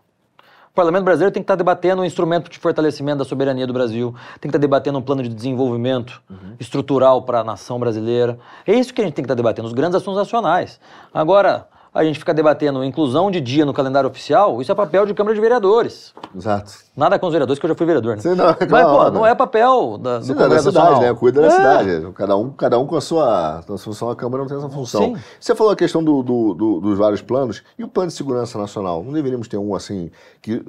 O parlamento brasileiro tem que estar debatendo um instrumento de fortalecimento da soberania do Brasil, tem que estar debatendo um plano de desenvolvimento uhum. estrutural para a nação brasileira. É isso que a gente tem que estar debatendo, os grandes assuntos nacionais. Agora, a gente fica debatendo inclusão de dia no calendário oficial, isso é papel de Câmara de Vereadores. Exato. Nada com os vereadores, que eu já fui vereador, né? Sim, não, Mas, claro, pô, né? não é papel da, do Sim, da Congresso cidade, Nacional. né? Cuida da É. cidade. Cada um, cada um com a sua, com a sua função, a Câmara não tem essa função. Sim. Você falou a questão do, do- do- dos vários planos, e o plano de segurança nacional? Não deveríamos ter um assim, que,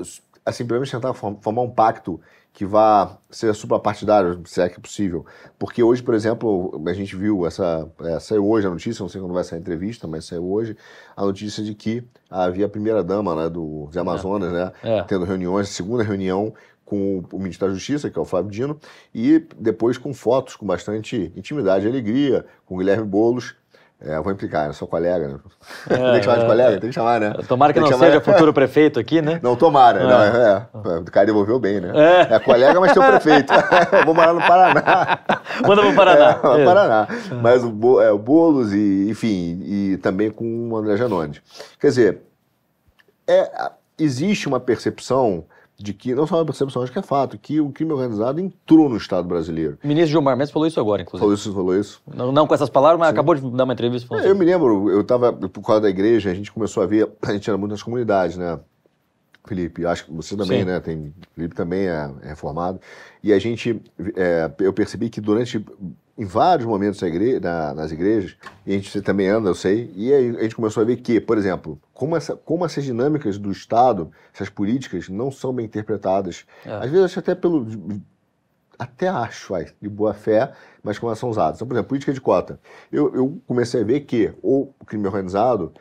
assim, pelo menos tentar form- formar um pacto que vá ser suprapartidário, se é que é possível. Porque hoje, por exemplo, a gente viu essa. É, saiu hoje a notícia, não sei quando vai sair a entrevista, mas saiu hoje a notícia de que havia a primeira-dama né, do, dos Amazonas, né? É. Tendo reuniões, segunda reunião com o ministro da Justiça, que é o Flávio Dino, e depois com fotos com bastante intimidade e alegria, com o Guilherme Boulos. É, eu vou implicar, eu sou colega, né? tem que chamar de é, colega? é. Tem que chamar, né? Tomara que Tem não chamar- seja futuro prefeito aqui, né? Não, tomara. É. Não, é, é. O cara devolveu bem, né? É. É, colega, mas tem o prefeito. vou morar no Paraná. Manda pro Paraná. É, É. Paraná. Mas o, é, o Boulos, e, enfim, e também com o André Janones. Quer dizer, é, existe uma percepção de que, não só uma percepção, acho que é fato, que o crime organizado entrou no Estado brasileiro. O ministro Gilmar Mendes falou isso agora, inclusive. Falou isso, falou isso. Não, não com essas palavras, mas acabou de dar uma entrevista falando É, eu me lembro, eu estava, por causa da igreja, a gente começou a ver, a gente era muito nas comunidades, né? Felipe, acho que você também, Sim. né? Tem, Felipe também é, é reformado. E a gente, é, eu percebi que durante, em vários momentos da igre- na- nas igrejas, e a gente também anda, eu sei, e aí a gente começou a ver que, por exemplo, como, essa, como essas dinâmicas do Estado, essas políticas, não são bem interpretadas. É. Às vezes, acho até pelo. Até acho, vai, de boa fé, mas como elas são usadas. Então, por exemplo, política de cota. Eu, eu comecei a ver que o crime organizado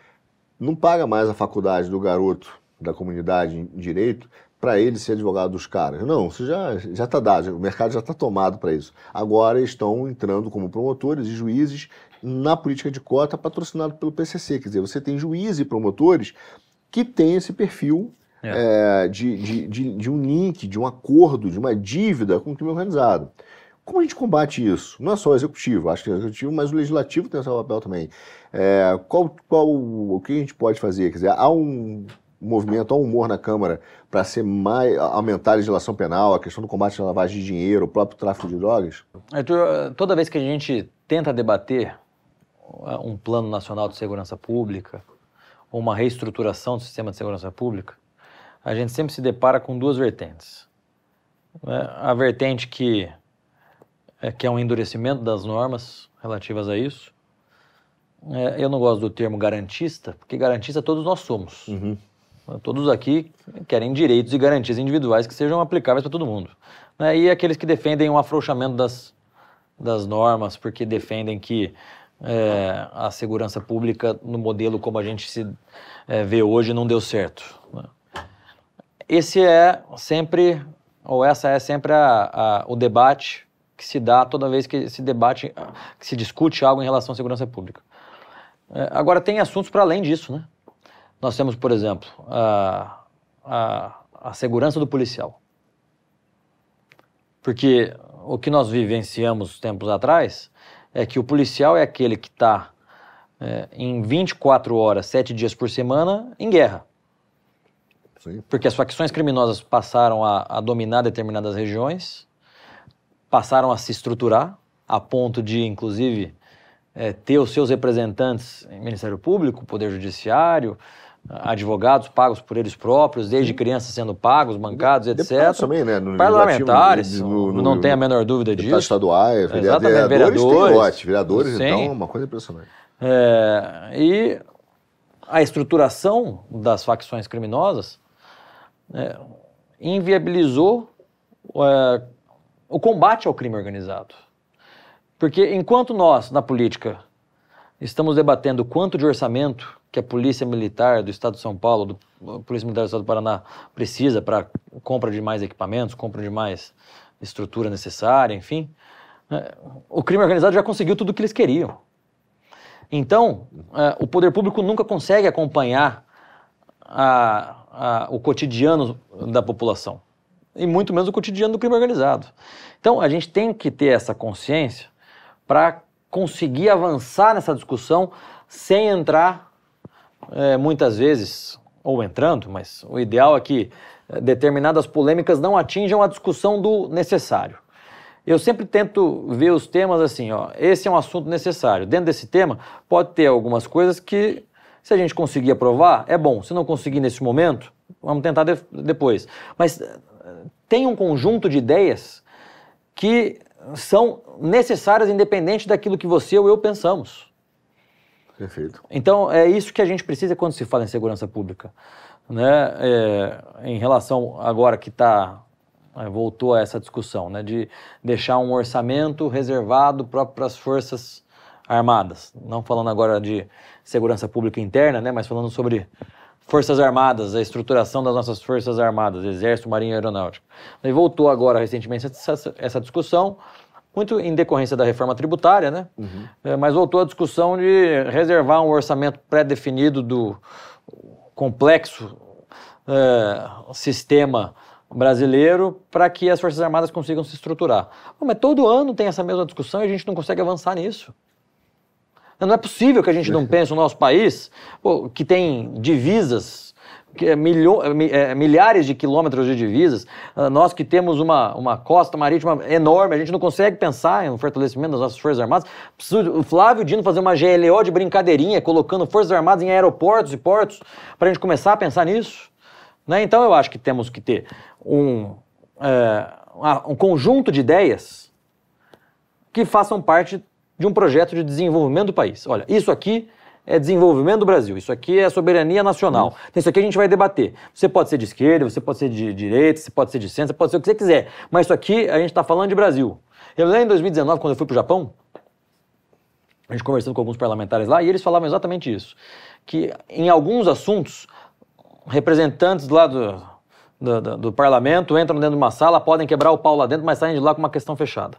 não paga mais a faculdade do garoto da comunidade em direito para ele ser advogado dos caras. Não, isso já já está dado, o mercado já está tomado para isso. Agora estão entrando como promotores e juízes na política de cota patrocinado pelo PCC. Quer dizer, você tem juízes e promotores que têm esse perfil é, de, de, de, de um link, de um acordo, de uma dívida com o crime organizado. Como a gente combate isso? Não é só o executivo, acho que o executivo, mas o legislativo tem o seu papel também. É, qual, qual, o que a gente pode fazer? Quer dizer, há um movimento, um humor na Câmara para ser mais, aumentar a legislação penal, a questão do combate à lavagem de dinheiro, o próprio tráfico de drogas? Arthur, toda vez que a gente tenta debater uh, um plano nacional de segurança pública, ou uma reestruturação do sistema de segurança pública, a gente sempre se depara com duas vertentes. né? A vertente que é, que é um endurecimento das normas relativas a isso. É, eu não gosto do termo garantista, porque garantista todos nós somos. Todos aqui querem direitos e garantias individuais que sejam aplicáveis para todo mundo. né? E aqueles que defendem um afrouxamento das, das normas, porque defendem que é, a segurança pública, no modelo como a gente se é, vê hoje, não deu certo. né? Esse é sempre, ou essa é sempre a- a- o debate que se dá toda vez que se debate, que se discute algo em relação à segurança pública. É, agora, tem assuntos para além disso, né? Nós temos, por exemplo, a, a, a segurança do policial. Porque o que nós vivenciamos tempos atrás é que o policial é aquele que está em 24 horas, 7 dias por semana, em guerra. Sim. Porque as facções criminosas passaram a, a dominar determinadas regiões, passaram a se estruturar, a ponto de, inclusive, eh, ter os seus representantes em Ministério Público, Poder Judiciário, advogados pagos por eles próprios, desde crianças sendo pagos, bancados, etc. Deputados também, né? No Parlamentares, no- no- não tenho a menor dúvida disso. estaduais, Exatamente, vereadores, vereadores tem lote. Vereadores, Sim. então, uma coisa impressionante. É, e a estruturação das facções criminosas é, inviabilizou é, o combate ao crime organizado. Porque enquanto nós, na política, estamos debatendo quanto de orçamento que a Polícia Militar do Estado de São Paulo, do, a Polícia Militar do Estado do Paraná precisa para compra de mais equipamentos, compra de mais estrutura necessária, enfim, é, o crime organizado já conseguiu tudo o que eles queriam. Então, eh, o poder público nunca consegue acompanhar a- a- o cotidiano da população, e muito menos o cotidiano do crime organizado. Então, a gente tem que ter essa consciência para conseguir avançar nessa discussão sem entrar, eh, muitas vezes, ou entrando, mas o ideal é que eh, determinadas polêmicas não atinjam a discussão do necessário. Eu sempre tento ver os temas assim, ó, esse é um assunto necessário. Dentro desse tema, pode ter algumas coisas que Se a gente conseguir aprovar, é bom. Se não conseguir nesse momento, vamos tentar de depois. Mas eh, tem um conjunto de ideias que são necessárias independente daquilo que você ou eu pensamos. Perfeito. Então, é isso que a gente precisa quando se fala em segurança pública. Né? É, em relação agora que está é, voltou a essa discussão, né, de deixar um orçamento reservado para as forças armadas. Não falando agora de segurança pública interna, né, mas falando sobre forças armadas, a estruturação das nossas forças armadas, exército, marinha aeronáutica. E voltou agora recentemente essa, essa discussão, muito em decorrência da reforma tributária, né? Uhum. É, mas voltou a discussão de reservar um orçamento pré-definido do complexo é, sistema brasileiro para que as Forças Armadas consigam se estruturar. Bom, mas todo ano tem essa mesma discussão e a gente não consegue avançar nisso. Não é possível que a gente não pense no nosso país, pô, que tem divisas, milho, é, milhares de quilômetros de divisas, uh, nós que temos uma, uma costa marítima enorme, a gente não consegue pensar em um fortalecimento das nossas Forças Armadas. O Flávio Dino fazer uma GLO de brincadeirinha, colocando Forças Armadas em aeroportos e portos, para a gente começar a pensar nisso. Né? Então eu acho que temos que ter um, é, um conjunto de ideias que façam parte de um projeto de desenvolvimento do país. Olha, isso aqui é desenvolvimento do Brasil, isso aqui é soberania nacional. Então, isso aqui a gente vai debater. Você pode ser de esquerda, você pode ser de direita, você pode ser de centro, você pode ser o que você quiser. Mas isso aqui a gente está falando de Brasil. Eu lembro em 2019, quando eu fui para o Japão, a gente conversando com alguns parlamentares lá, e eles falavam exatamente isso. Que em alguns assuntos representantes lá do, do, do, do, parlamento entram dentro de uma sala, podem quebrar o pau lá dentro, mas saem de lá com uma questão fechada.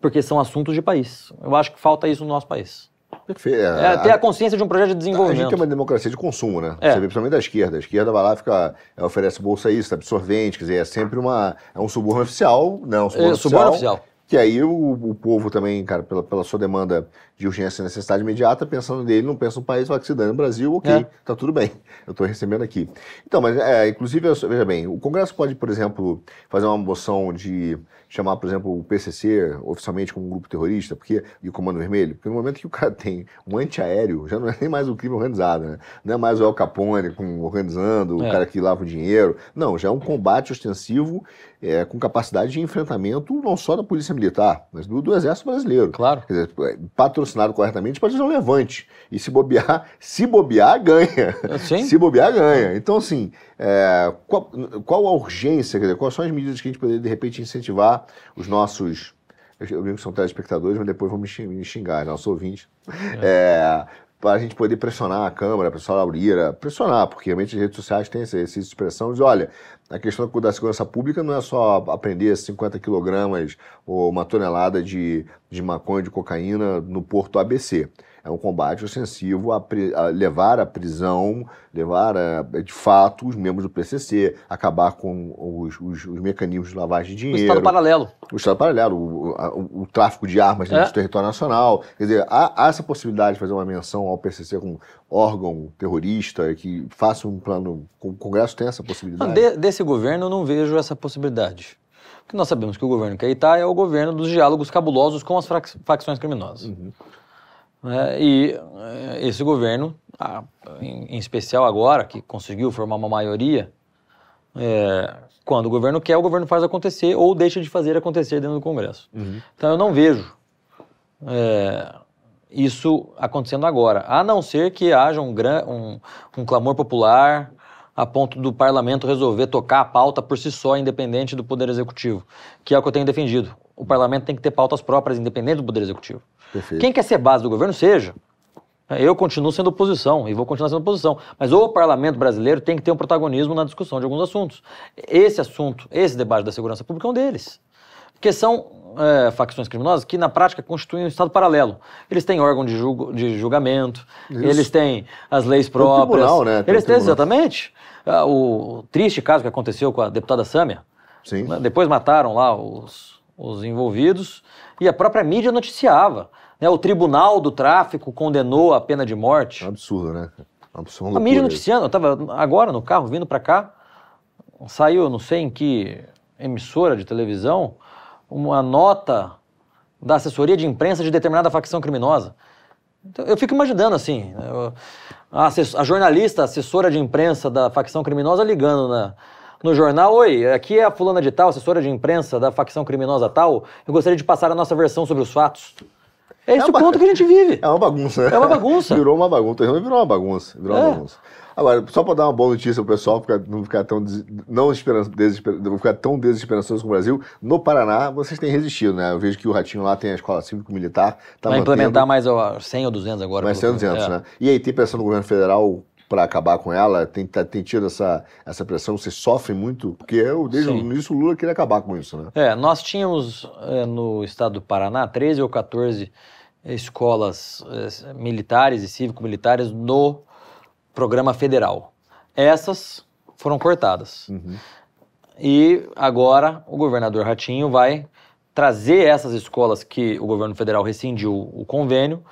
Porque são assuntos de país. Eu acho que falta isso no nosso país. Perfeito. É, ter a consciência de um projeto de desenvolvimento. A gente é uma democracia de consumo, né? É. Você vê principalmente da esquerda. A esquerda vai lá fica, é, oferece bolsa isso, absorvente, quer dizer, é sempre uma. É um suborno oficial, não, um suborno, é, oficial, suborno oficial. Que aí o, o povo também, cara, pela, pela sua demanda de urgência e necessidade imediata, pensando nele, não pensa no país, fala que se dane no Brasil, ok, é. tá tudo bem, eu estou recebendo aqui. Então, mas, é, inclusive, veja bem, o Congresso pode, por exemplo, fazer uma moção de chamar, por exemplo, o PCC oficialmente como um grupo terrorista, porque e o Comando Vermelho, porque no momento que o cara tem um antiaéreo, já não é nem mais o crime organizado, né? Não é mais o El Capone com, organizando, é. o cara que lava o dinheiro. Não, já é um combate ostensivo é, com capacidade de enfrentamento não só da Polícia Militar, mas do, do Exército Brasileiro. Claro. Quer dizer, é, patrocinado corretamente pode ser um levante. E se bobear, se bobear, ganha. Sim. Se bobear, ganha. Então, assim, é, qual, qual a urgência, quer dizer, quais são as medidas que a gente poderia, de repente, incentivar os nossos. Eu digo que são telespectadores, mas depois vão me xingar, nossos ouvintes. É. É, para a gente poder pressionar a Câmara, pressionar a Urira, pressionar, porque realmente as redes sociais têm essa, essa expressão de, olha, a questão da segurança pública não é só aprender 50 quilogramas ou uma tonelada de, de maconha, de cocaína no porto ABC é um combate ostensivo a, a levar à prisão, levar a, de fato os membros do PCC, acabar com os, os, os mecanismos de lavagem de dinheiro. O Estado paralelo. O Estado paralelo, o, o, o tráfico de armas dentro é. do território nacional. Quer dizer, há, há, essa possibilidade de fazer uma menção ao PCC como órgão terrorista que faça um plano. O Congresso tem essa possibilidade? De, desse governo eu não vejo essa possibilidade. Porque nós sabemos que o governo que aí está é o governo dos diálogos cabulosos com as facções criminosas. Uhum. Né? E eh, esse governo, em, especial agora, que conseguiu formar uma maioria, é, quando o governo quer, o governo faz acontecer ou deixa de fazer acontecer dentro do Congresso. Uhum. Então eu não vejo é, isso acontecendo agora, a não ser que haja um, um, um clamor popular a ponto do parlamento resolver tocar a pauta por si só, independente do Poder Executivo, que é o que eu tenho defendido. O parlamento tem que ter pautas próprias, independente do Poder Executivo. Perfeito. Quem quer ser base do governo, seja. Eu continuo sendo oposição e vou continuar sendo oposição. Mas o parlamento brasileiro tem que ter um protagonismo na discussão de alguns assuntos. Esse assunto, esse debate da segurança pública é um deles. Porque são é, facções criminosas que, na prática, constituem um Estado paralelo. Eles têm órgão de, julgo, de julgamento, Isso. eles têm as leis próprias. tribunal, né? Tem eles têm, exatamente. Ah, o triste caso que aconteceu com a deputada Sâmia. Sim. Né? Depois mataram lá os, os envolvidos e a própria mídia noticiava. Né? O Tribunal do Tráfico condenou a pena de morte. É absurdo, né? Absurdo, a mídia noticiando, eu estava agora no carro vindo para cá, saiu, não sei em que emissora de televisão, uma nota da assessoria de imprensa de determinada facção criminosa. Então, eu fico imaginando assim, a, a, jornalista, a assessora de imprensa da facção criminosa ligando na, no jornal, oi, aqui é a fulana de tal, assessora de imprensa da facção criminosa tal, eu gostaria de passar a nossa versão sobre os fatos. É esse é o ponto que a gente vive. É uma bagunça, né? É uma bagunça. virou uma bagunça. Virou uma bagunça. Virou é. uma bagunça. Agora, só para dar uma boa notícia pro pessoal, ficar, não ficar tão, não não ficar tão desesperançoso com o Brasil, no Paraná vocês têm resistido, né? Eu vejo que o Ratinho lá tem a escola cívico-militar. Tá Vai implementar mais 100 ou 200 agora. Mais 100 ou 200, é. né? E aí tem pressão do governo federal para acabar com ela? Tem, tá, tem tido essa, essa pressão? Vocês sofrem muito? Porque eu, desde Sim. o início o Lula queria acabar com isso, né? É, nós tínhamos é, no estado do Paraná 13 ou 14 escolas é, militares e cívico-militares no programa federal. Essas foram cortadas. Uhum. E agora o governador Ratinho vai trazer essas escolas que o governo federal rescindiu o convênio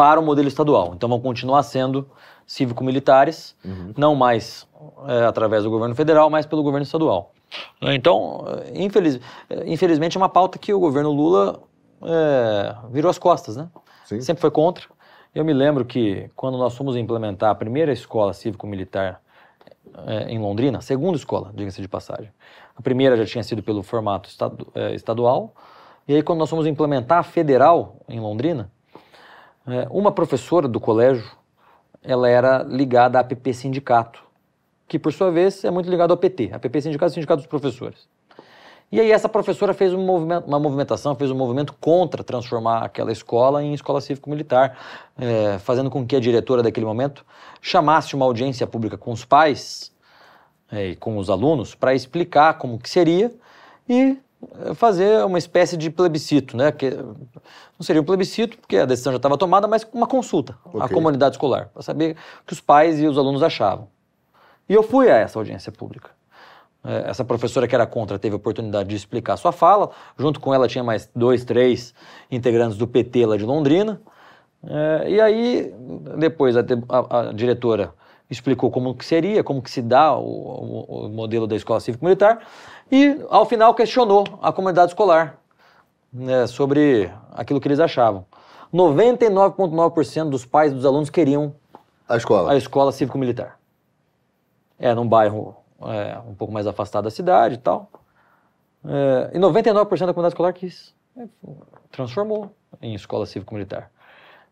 para o modelo estadual. Então vão continuar sendo cívico-militares, uhum. não mais é, através do governo federal, mas pelo governo estadual. Então, infeliz, infelizmente, é uma pauta que o governo Lula é, virou as costas, né? Sim. Sempre foi contra. Eu me lembro que quando nós fomos implementar a primeira escola cívico-militar é, em Londrina, segunda escola, diga-se de passagem. A primeira já tinha sido pelo formato estadu, é, estadual. E aí, quando nós fomos implementar a federal em Londrina, uma professora do colégio ela era ligada à APP Sindicato, que por sua vez é muito ligado ao PT, APP Sindicato é Sindicato dos Professores. E aí essa professora fez um movimento, uma movimentação, fez um movimento contra transformar aquela escola em escola cívico-militar, é, fazendo com que a diretora daquele momento chamasse uma audiência pública com os pais é, e com os alunos para explicar como que seria e é, fazer uma espécie de plebiscito, né? Que não seria um plebiscito, porque a decisão já estava tomada, mas uma consulta okay. à comunidade escolar, para saber o que os pais e os alunos achavam. E eu fui a essa audiência pública. É, essa professora que era contra teve a oportunidade de explicar sua fala. Junto com ela tinha mais dois, três integrantes do PT lá de Londrina. É, e aí, depois, a, a, a, diretora explicou como que seria, como que se dá o, o, o modelo da escola cívico-militar. E, ao final, questionou a comunidade escolar né, sobre aquilo que eles achavam. 99,9% dos pais dos alunos queriam a escola, a escola cívico-militar. É, num bairro é, um pouco mais afastado da cidade e tal. É, e 99% da comunidade escolar quis. É, transformou em escola cívico-militar.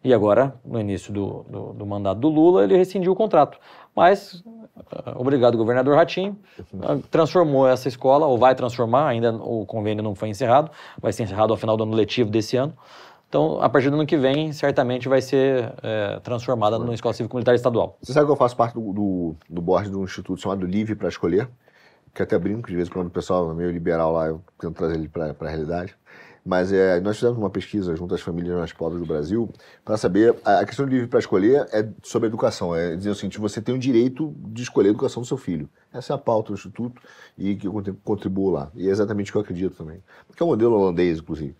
E agora, no início do, do, do, mandato do Lula, ele rescindiu o contrato. Mas, é, obrigado, governador Ratinho, transformou essa escola, ou vai transformar, ainda o convênio não foi encerrado, vai ser encerrado ao final do ano letivo desse ano. Então, a partir do ano que vem, certamente vai ser é, transformada numa escola cívico-militar estadual. Você sabe que eu faço parte do, do, do board de um instituto chamado Livre para Escolher, que até brinco, de vez em quando o pessoal é meio liberal lá, eu tento trazer ele para a realidade. Mas é, nós fizemos uma pesquisa junto às famílias mais pobres do Brasil para saber. A, a questão do livre para escolher é sobre educação. É dizer o seguinte: você tem o direito de escolher a educação do seu filho. Essa é a pauta do Instituto e que eu contribuo lá. E é exatamente o que eu acredito também. Porque é um modelo holandês, inclusive.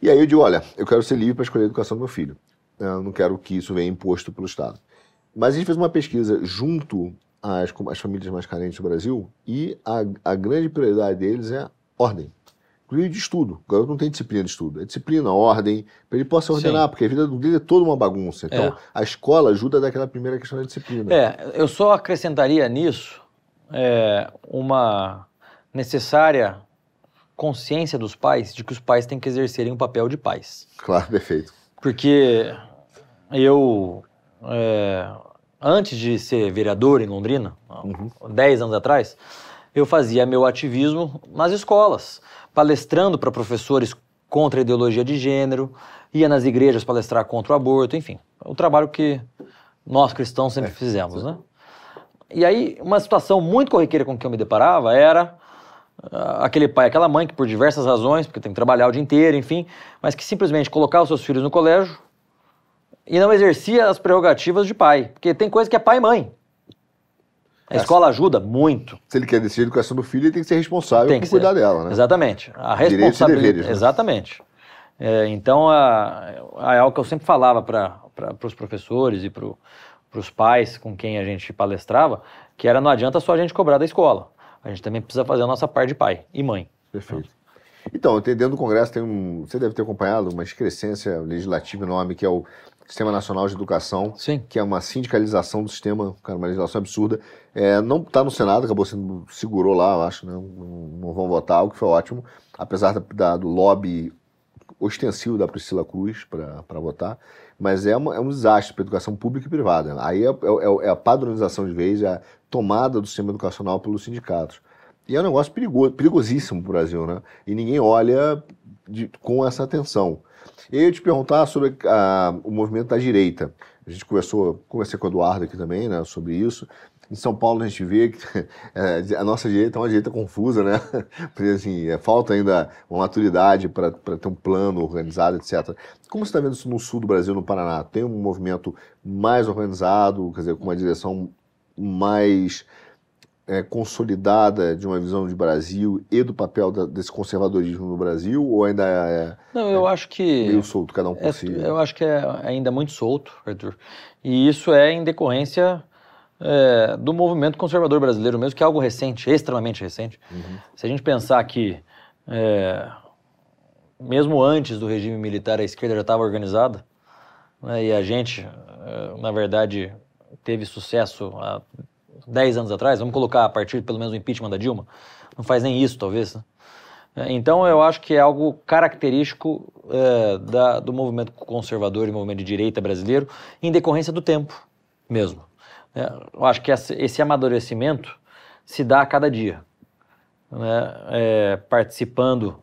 E aí eu digo, olha, eu quero ser livre para escolher a educação do meu filho. Eu não quero que isso venha imposto pelo Estado. Mas a gente fez uma pesquisa junto às, às famílias mais carentes do Brasil e a, a grande prioridade deles é ordem. Inclusive de estudo. O garoto não tem disciplina de estudo. É disciplina, ordem, para ele possa ordenar, Sim. porque a vida dele é toda uma bagunça. Então, é. a escola ajuda daquela primeira questão da disciplina. É, eu só acrescentaria nisso é, uma necessária consciência dos pais de que os pais têm que exercerem o um papel de pais. Claro, perfeito. Porque eu, é, antes de ser vereador em Londrina, uhum. 10 anos atrás, eu fazia meu ativismo nas escolas, palestrando para professores contra a ideologia de gênero, ia nas igrejas palestrar contra o aborto, enfim, o trabalho que nós cristãos sempre é, fizemos, né? E aí, uma situação muito corriqueira com que eu me deparava era ah, aquele pai, aquela mãe que por diversas razões, porque tem que trabalhar o dia inteiro, enfim, mas que simplesmente colocava os seus filhos no colégio e não exercia as prerrogativas de pai, porque tem coisa que é pai e mãe. A escola ajuda muito. Se ele quer decidir a educação do filho, ele tem que ser responsável tem por cuidar dela, né? Exatamente. A responsabilidade. Né? Exatamente. É, então, a, a, é algo que eu sempre falava para os professores e para os pais com quem a gente palestrava, que era não adianta só a gente cobrar da escola a gente também precisa fazer a nossa parte de pai e mãe. Perfeito. Então, dentro do Congresso tem um. Você deve ter acompanhado uma excrescência legislativa enorme que é o Sistema Nacional de Educação, Sim. que é uma sindicalização do sistema, cara, uma legislação absurda. É, não está no Senado, acabou sendo, segurou lá, eu acho, né? não, não vão votar, o que foi ótimo, apesar da, da, do lobby ostensivo da Priscila Cruz para votar, mas é, uma, é um desastre para a educação pública e privada. Aí é, é, é, a padronização de vez, é a tomada do sistema educacional pelos sindicatos. E é um negócio perigoso, perigosíssimo para o Brasil, né? E ninguém olha de, com essa atenção. Eu te perguntar sobre a, o movimento da direita. A gente conversou, conversei com o Eduardo aqui também, né, sobre isso. Em São Paulo a gente vê que é, a nossa direita é uma direita confusa, né? Porque assim, é, falta ainda uma maturidade para ter um plano organizado, etc. Como você está vendo isso no sul do Brasil, no Paraná? Tem um movimento mais organizado, quer dizer, com uma direção mais é, consolidada de uma visão de Brasil e do papel da, desse conservadorismo no Brasil ou ainda é, Não, eu é acho que meio solto, cada um por é, si? Eu acho que é ainda muito solto, Arthur. E isso é em decorrência é, do movimento conservador brasileiro mesmo, que é algo recente, extremamente recente. Uhum. Se a gente pensar que é, mesmo antes do regime militar a esquerda já estava organizada né, e a gente, é, na verdade, teve sucesso há 10 anos atrás, vamos colocar a partir pelo menos do impeachment da Dilma, não faz nem isso, talvez. Né? Então, eu acho que é algo característico é, da, do movimento conservador e movimento de direita brasileiro, em decorrência do tempo mesmo. É, eu acho que esse amadurecimento se dá a cada dia. Né? É, participando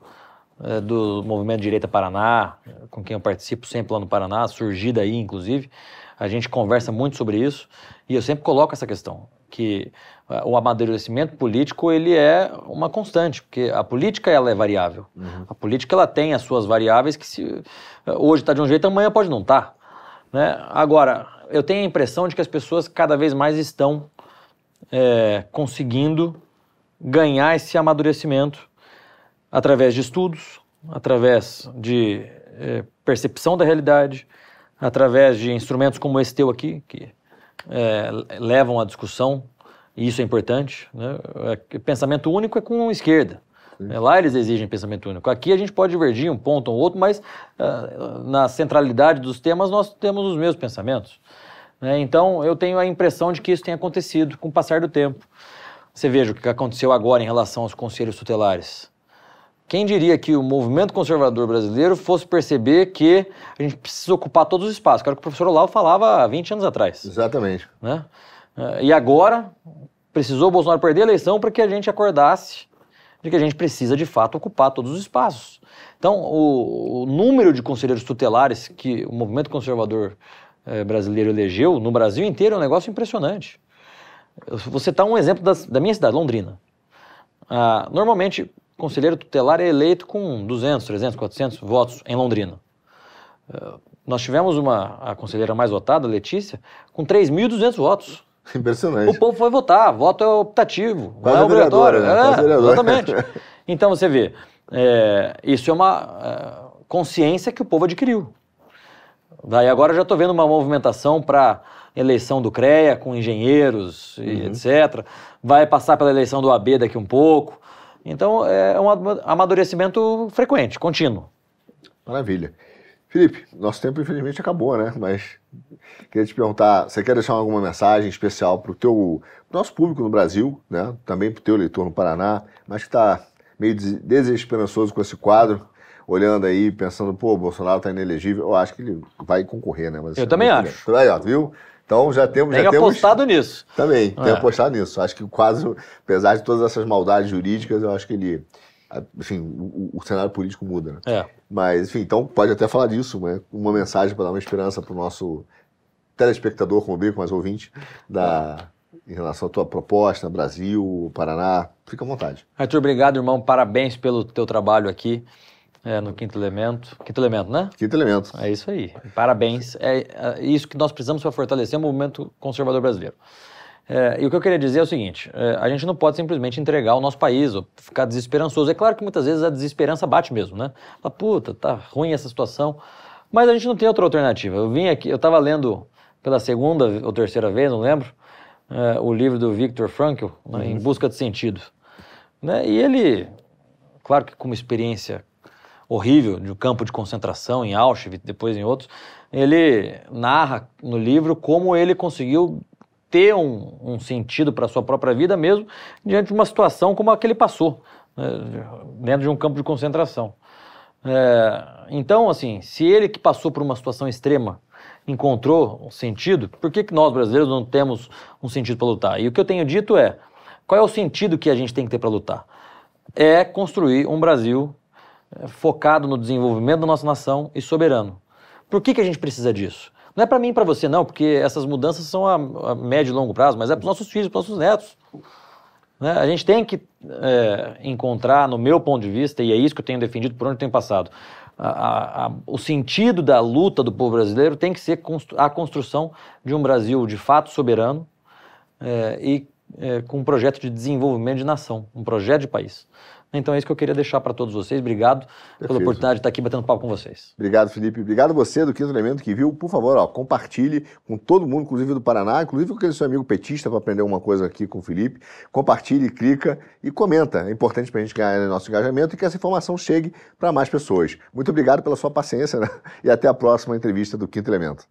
é, do movimento direita Paraná, com quem eu participo sempre lá no Paraná, surgi daí, inclusive, a gente conversa muito sobre isso e eu sempre coloco essa questão que o amadurecimento político ele é uma constante, porque a política ela é variável. Uhum. A política ela tem as suas variáveis que se, hoje está de um jeito, amanhã pode não estar. Tá, né? Agora, eu tenho a impressão de que as pessoas cada vez mais estão é, conseguindo ganhar esse amadurecimento através de estudos, através de é, percepção da realidade, através de instrumentos como esse teu aqui, que é, levam à discussão, e isso é importante. Né? É, pensamento único é com a esquerda. É, lá eles exigem pensamento único. Aqui a gente pode divergir um ponto ou outro, mas uh, na centralidade dos temas nós temos os mesmos pensamentos. Né? Então eu tenho a impressão de que isso tem acontecido com o passar do tempo. Você veja o que aconteceu agora em relação aos conselhos tutelares. Quem diria que o movimento conservador brasileiro fosse perceber que a gente precisa ocupar todos os espaços? Que era o que o professor Olavo falava há 20 anos atrás. Exatamente. Né? E agora, precisou o Bolsonaro perder a eleição para que a gente acordasse de que a gente precisa, de fato, ocupar todos os espaços. Então, o, o número de conselheiros tutelares que o movimento conservador eh, brasileiro elegeu no Brasil inteiro é um negócio impressionante. Você está um exemplo das, da minha cidade, Londrina. Ah, normalmente, conselheiro tutelar é eleito com 200, 300, 400 votos em Londrina. Uh, nós tivemos uma, a conselheira mais votada, Letícia, com 3.200 votos. Impressionante. O povo foi votar, voto é optativo, Quase não é obrigatório. Né? É, exatamente. Então você vê, é, isso é uma é, consciência que o povo adquiriu. Daí agora já estou vendo uma movimentação para eleição do CREA com engenheiros e uhum. etc. Vai passar pela eleição do AB daqui um pouco. Então é um amadurecimento frequente, contínuo. Maravilha. Felipe, nosso tempo infelizmente acabou, né? Mas queria te perguntar, você quer deixar alguma mensagem especial para o teu nosso público no Brasil, né? Também para o teu eleitor no Paraná, mas que está meio desesperançoso com esse quadro, olhando aí, pensando, pô, o Bolsonaro está inelegível. Eu acho que ele vai concorrer, né? Mas, Eu também acho. Aí, ó, viu? Então já temos. Tem já apostado temos, nisso. Também, é. tem apostado nisso. Acho que quase, apesar de todas essas maldades jurídicas, eu acho que ele. Enfim, o, o cenário político muda. Né? É. Mas, enfim, então pode até falar disso, né? uma mensagem para dar uma esperança para o nosso telespectador, como brinco, mais ouvinte, da, em relação à tua proposta, Brasil, Paraná. Fica à vontade. Arthur, obrigado, irmão. Parabéns pelo teu trabalho aqui é, no Quinto Elemento. Quinto Elemento, né? Quinto Elemento. É isso aí. Parabéns. É, é isso que nós precisamos para fortalecer o movimento conservador brasileiro. É, e o que eu queria dizer é o seguinte: é, a gente não pode simplesmente entregar o nosso país ou ficar desesperançoso. É claro que muitas vezes a desesperança bate mesmo, né? Fala, puta, tá ruim essa situação. Mas a gente não tem outra alternativa. Eu vim aqui, eu estava lendo pela segunda ou terceira vez, não lembro, é, o livro do Viktor Frankl, né, uhum. Em Busca de Sentido. Né? E ele, claro que com uma experiência horrível de um campo de concentração em Auschwitz, depois em outros, ele narra no livro como ele conseguiu ter um, um sentido para a sua própria vida mesmo diante de uma situação como a que ele passou, né, dentro de um campo de concentração. É, então, assim, se ele que passou por uma situação extrema encontrou um sentido, por que, que nós brasileiros não temos um sentido para lutar? E o que eu tenho dito é, qual é o sentido que a gente tem que ter para lutar? É construir um Brasil focado no desenvolvimento da nossa nação e soberano. Por que, que a gente precisa disso? Não é para mim e para você, não, porque essas mudanças são a, a, médio e longo prazo, mas é para os nossos filhos, para os nossos netos. Né? A gente tem que é, encontrar, no meu ponto de vista, e é isso que eu tenho defendido por onde eu tenho passado, a, a, o sentido da luta do povo brasileiro tem que ser a construção de um Brasil de fato soberano é, e é, com um projeto de desenvolvimento de nação, um projeto de país. Então é isso que eu queria deixar para todos vocês. Obrigado Perfeito. pela oportunidade de estar aqui batendo papo com vocês. Obrigado, Felipe. Obrigado a você do Quinto Elemento que viu. Por favor, ó, compartilhe com todo mundo, inclusive do Paraná, inclusive com aquele seu amigo petista para aprender uma coisa aqui com o Felipe. Compartilhe, clica e comenta. É importante para a gente ganhar nosso engajamento e que essa informação chegue para mais pessoas. Muito obrigado pela sua paciência né? e até a próxima entrevista do Quinto Elemento.